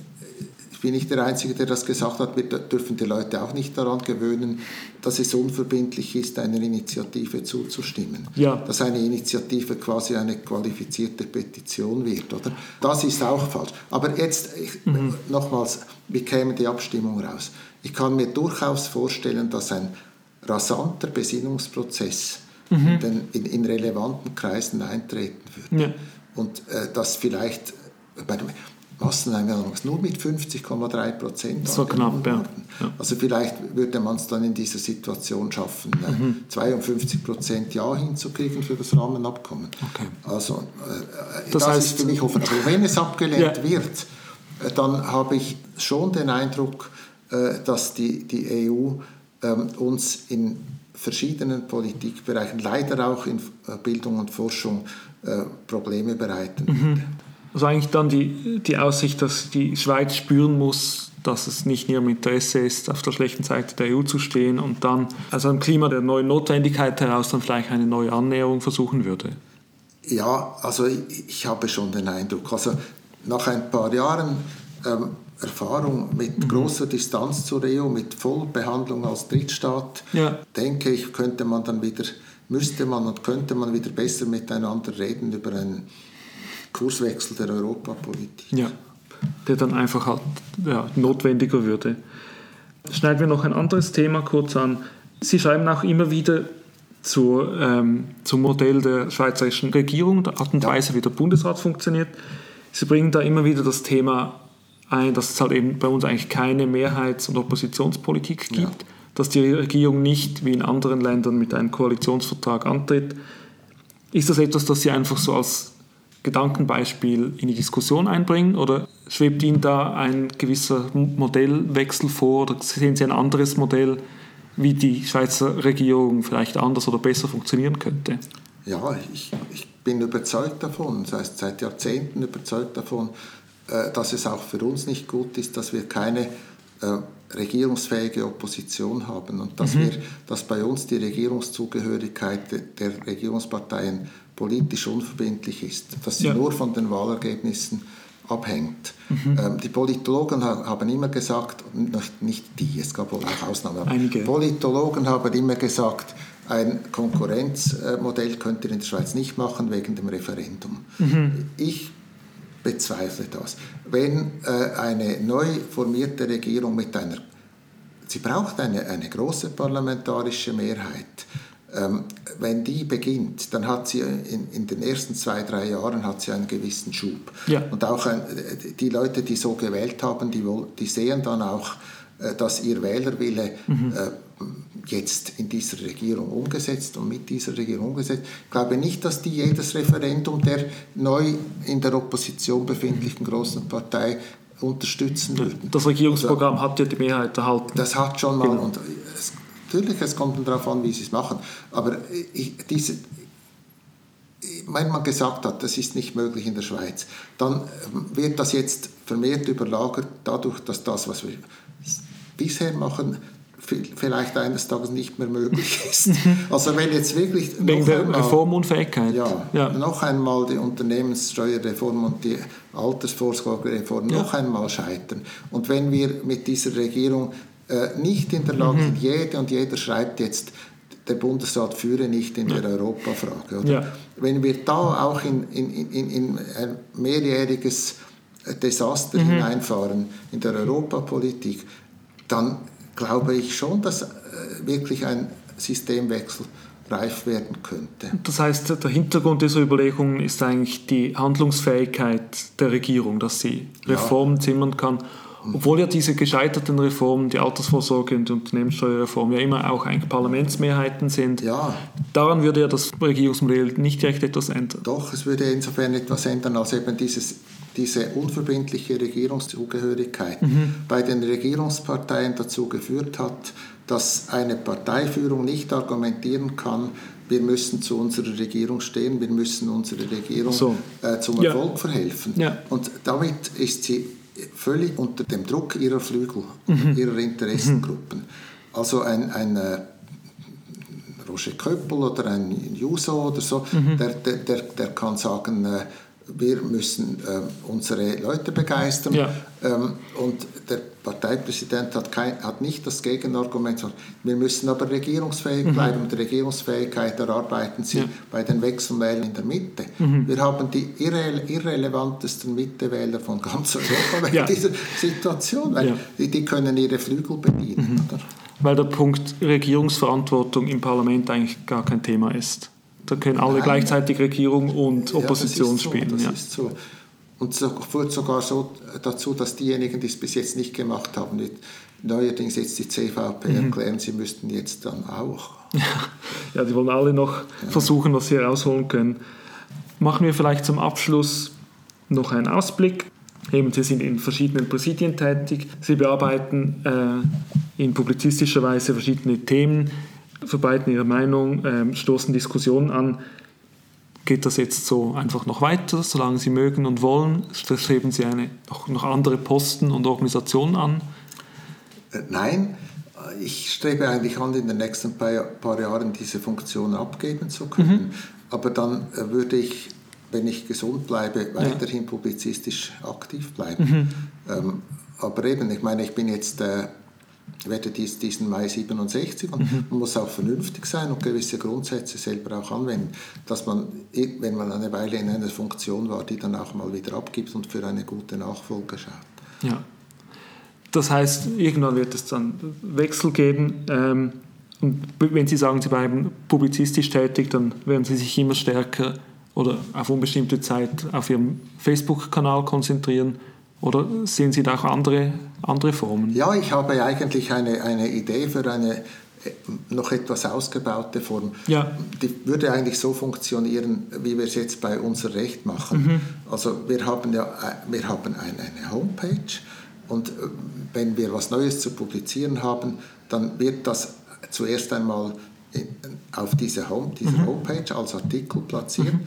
ich bin nicht der Einzige, der das gesagt hat. Wir dürfen die Leute auch nicht daran gewöhnen, dass es unverbindlich ist, einer Initiative zuzustimmen. Ja. Dass eine Initiative quasi eine qualifizierte Petition wird. Oder? Das ist auch falsch. Aber jetzt mhm. nochmals, wie käme die Abstimmung raus? Ich kann mir durchaus vorstellen, dass ein rasanter Besinnungsprozess mhm. in, den, in, in, relevanten Kreisen eintreten würde. Ja. Und äh, dass vielleicht bei der Masseneinwanderung nur mit 50,3 Prozent.
So knapp, ja. ja.
Also vielleicht würde man es dann in dieser Situation schaffen, äh, mhm. 52 Prozent Ja hinzukriegen für das Rahmenabkommen. Okay. Also äh, das, das heißt, ist für mich offen. Aber wenn es abgelehnt ja. wird, äh, dann habe ich schon den Eindruck, äh, dass die, die EU ähm, uns in verschiedenen Politikbereichen, leider auch in äh, Bildung und Forschung, äh, Probleme bereiten
mhm. Also eigentlich dann die, die Aussicht, dass die Schweiz spüren muss, dass es nicht in ihrem Interesse ist, auf der schlechten Seite der EU zu stehen und dann also im Klima der neuen Notwendigkeit heraus dann vielleicht eine neue Annäherung versuchen würde.
Ja, also ich, ich habe schon den Eindruck, also nach ein paar Jahren ähm, Erfahrung mit mhm. großer Distanz zur EU, mit Vollbehandlung als Drittstaat, ja. denke ich, könnte man dann wieder, müsste man und könnte man wieder besser miteinander reden über einen Kurswechsel der Europapolitik.
Ja, der dann einfach halt ja, notwendiger würde. Schneiden wir noch ein anderes Thema kurz an. Sie schreiben auch immer wieder zur, ähm, zum Modell der schweizerischen Regierung, der Art und Weise, wie der Bundesrat funktioniert. Sie bringen da immer wieder das Thema ein, dass es halt eben bei uns eigentlich keine Mehrheits- und Oppositionspolitik gibt, ja. dass die Regierung nicht wie in anderen Ländern mit einem Koalitionsvertrag antritt. Ist das etwas, das Sie einfach so als Gedankenbeispiel in die Diskussion einbringen oder schwebt Ihnen da ein gewisser Modellwechsel vor oder sehen Sie ein anderes Modell, wie die Schweizer Regierung vielleicht anders oder besser funktionieren könnte?
Ja, ich, ich bin überzeugt davon, das heißt seit Jahrzehnten überzeugt davon, dass es auch für uns nicht gut ist, dass wir keine äh, regierungsfähige Opposition haben und dass, mhm. wir, dass bei uns die Regierungszugehörigkeit der Regierungsparteien politisch unverbindlich ist, dass sie ja. nur von den Wahlergebnissen abhängt. Mhm. Ähm, die Politologen haben immer gesagt, nicht die, es gab wohl auch Ausnahmen, aber Einige. Politologen haben immer gesagt, ein Konkurrenzmodell könnt ihr in der Schweiz nicht machen wegen dem Referendum. Mhm. Ich bezweifle das. Wenn äh, eine neu formierte Regierung mit einer, sie braucht eine, eine große parlamentarische Mehrheit, ähm, wenn die beginnt, dann hat sie in, in, den ersten zwei, drei Jahren hat sie einen gewissen Schub. Ja. Und auch ein, die Leute, die so gewählt haben, die, die sehen dann auch, äh, dass ihr Wählerwille mhm. äh, jetzt in dieser Regierung umgesetzt und mit dieser Regierung umgesetzt. Ich glaube nicht, dass die jedes Referendum der neu in der Opposition befindlichen großen Partei unterstützen würden.
Das Regierungsprogramm also, hat ja die Mehrheit erhalten.
Das hat schon mal. Genau. Und es, natürlich, es kommt darauf an, wie sie es machen. Aber ich, diese, wenn man gesagt hat, das ist nicht möglich in der Schweiz, dann wird das jetzt vermehrt überlagert dadurch, dass das, was wir bisher machen, vielleicht eines Tages nicht mehr möglich ist. Also wenn jetzt wirklich
wegen der einmal, Reformunfähigkeit.
Ja, ja, noch einmal die Unternehmenssteuerreform und die Altersvorsorgereform ja. noch einmal scheitern und wenn wir mit dieser Regierung äh, nicht in der Lage mhm. sind, jede und jeder schreibt jetzt der Bundesrat führe nicht in der Europafrage. Ja. Wenn wir da auch in, in, in, in ein mehrjähriges Desaster mhm. hineinfahren in der Europapolitik, dann glaube ich schon, dass äh, wirklich ein Systemwechsel reif werden könnte.
Das heißt, der Hintergrund dieser Überlegungen ist eigentlich die Handlungsfähigkeit der Regierung, dass sie Reformen ja. zimmern kann obwohl ja diese gescheiterten Reformen, die Altersvorsorge und die Unternehmenssteuerreform, ja immer auch eigentlich Parlamentsmehrheiten sind. Ja. Daran würde ja das Regierungsmodell nicht direkt etwas ändern.
Doch, es würde insofern etwas ändern, als eben dieses, diese unverbindliche Regierungszugehörigkeit mhm. bei den Regierungsparteien dazu geführt hat, dass eine Parteiführung nicht argumentieren kann, wir müssen zu unserer Regierung stehen, wir müssen unserer Regierung so. äh, zum Erfolg ja. verhelfen. Ja. Und damit ist sie völlig unter dem Druck ihrer Flügel, mhm. ihrer Interessengruppen. Also ein, ein äh, Roger Köppel oder ein Juso oder so, mhm. der, der, der kann sagen, äh, wir müssen äh, unsere Leute begeistern. Ja. Ähm, und der Parteipräsident hat, kein, hat nicht das Gegenargument, wir müssen aber regierungsfähig mhm. bleiben. Und die Regierungsfähigkeit erarbeiten Sie ja. bei den Wechselwählern in der Mitte. Mhm. Wir haben die irre, irrelevantesten Mittewähler von ganz Europa in ja. dieser Situation, weil die, die, können ihre Flügel bedienen.
Mhm. Weil der Punkt Regierungsverantwortung im Parlament eigentlich gar kein Thema ist. Da können alle Nein. gleichzeitig Regierung und Opposition
ja,
so, spielen.
Das ja. ist so. Und es führt sogar so dazu, dass diejenigen, die es bis jetzt nicht gemacht haben, neuerdings jetzt die CVP mhm. erklären, sie müssten jetzt dann auch.
Ja, die wollen alle noch ja. versuchen, was sie herausholen können. Machen wir vielleicht zum Abschluss noch einen Ausblick. Eben, Sie sind in verschiedenen Präsidien tätig. Sie bearbeiten äh, in publizistischer Weise verschiedene Themen verbreiten ihre Meinung, ähm, stoßen Diskussionen an. Geht das jetzt so einfach noch weiter, solange Sie mögen und wollen? Streben Sie eine, noch, noch andere Posten und Organisationen an?
Äh, nein, ich strebe eigentlich an, in den nächsten paar, paar Jahren diese Funktion abgeben zu können. Mhm. Aber dann äh, würde ich, wenn ich gesund bleibe, weiterhin publizistisch aktiv bleiben. Mhm. Ähm, aber eben, ich meine, ich bin jetzt äh, werde dies, diesen Mai 67 und mhm. man muss auch vernünftig sein und gewisse Grundsätze selber auch anwenden, dass man, wenn man eine Weile in einer Funktion war, die dann auch mal wieder abgibt und für eine gute Nachfolge schaut.
Ja. Das heißt, irgendwann wird es dann Wechsel geben. Ähm, und wenn Sie sagen, Sie bleiben publizistisch tätig, dann werden Sie sich immer stärker oder auf unbestimmte Zeit auf Ihrem Facebook-Kanal konzentrieren oder sehen Sie da auch andere, andere Formen?
Ja, ich habe eigentlich eine, eine Idee für eine äh, noch etwas ausgebaute Form. Ja. Die würde eigentlich so funktionieren, wie wir es jetzt bei unser Recht machen. Mhm. Also wir haben ja äh, wir haben eine Homepage und äh, wenn wir was Neues zu publizieren haben, dann wird das zuerst einmal auf diese Home, dieser mhm. Homepage als Artikel platziert. Mhm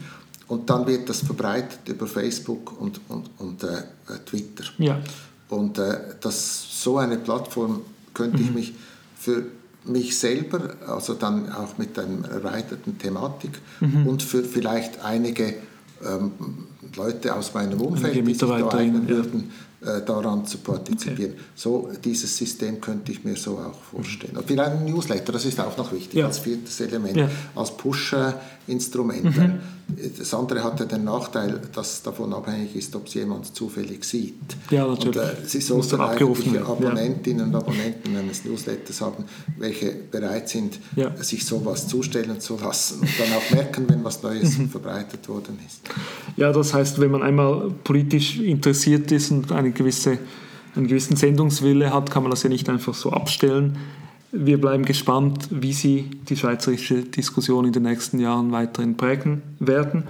und dann wird das verbreitet über Facebook und, und, und äh, Twitter. Ja. Und äh, das, so eine Plattform könnte mhm. ich mich für mich selber, also dann auch mit einer erweiterten Thematik mhm. und für vielleicht einige ähm, Leute aus meinem Umfeld, die sich da eignen würden, äh, daran zu partizipieren. Okay. So dieses System könnte ich mir so auch vorstellen. Und vielleicht ein Newsletter, das ist auch noch wichtig ja. als viertes Element, ja. als Push-Instrument. Mhm. Das andere hat ja den Nachteil, dass davon abhängig ist, ob es jemand zufällig sieht.
Ja, natürlich. Und,
äh, Sie sollten eigentlich Abonnentinnen und Abonnenten eines Newsletters haben, welche bereit sind, sich sowas zustellen zu lassen und dann auch merken, wenn was Neues mhm. verbreitet worden ist.
Ja, das heißt, wenn man einmal politisch interessiert ist und eine gewisse, einen gewissen Sendungswille hat, kann man das ja nicht einfach so abstellen. Wir bleiben gespannt, wie Sie die schweizerische Diskussion in den nächsten Jahren weiterhin prägen werden.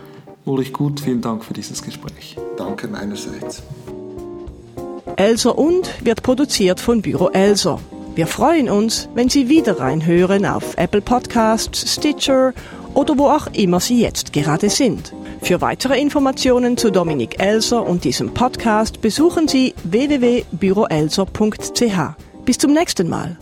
Ulrich Gut, vielen Dank für dieses Gespräch.
Danke meinerseits.
Elser und wird produziert von Büro Elser. Wir freuen uns, wenn Sie wieder reinhören auf Apple Podcasts, Stitcher oder wo auch immer Sie jetzt gerade sind. Für weitere Informationen zu Dominik Elser und diesem Podcast besuchen Sie www.büroelser.ch. Bis zum nächsten Mal.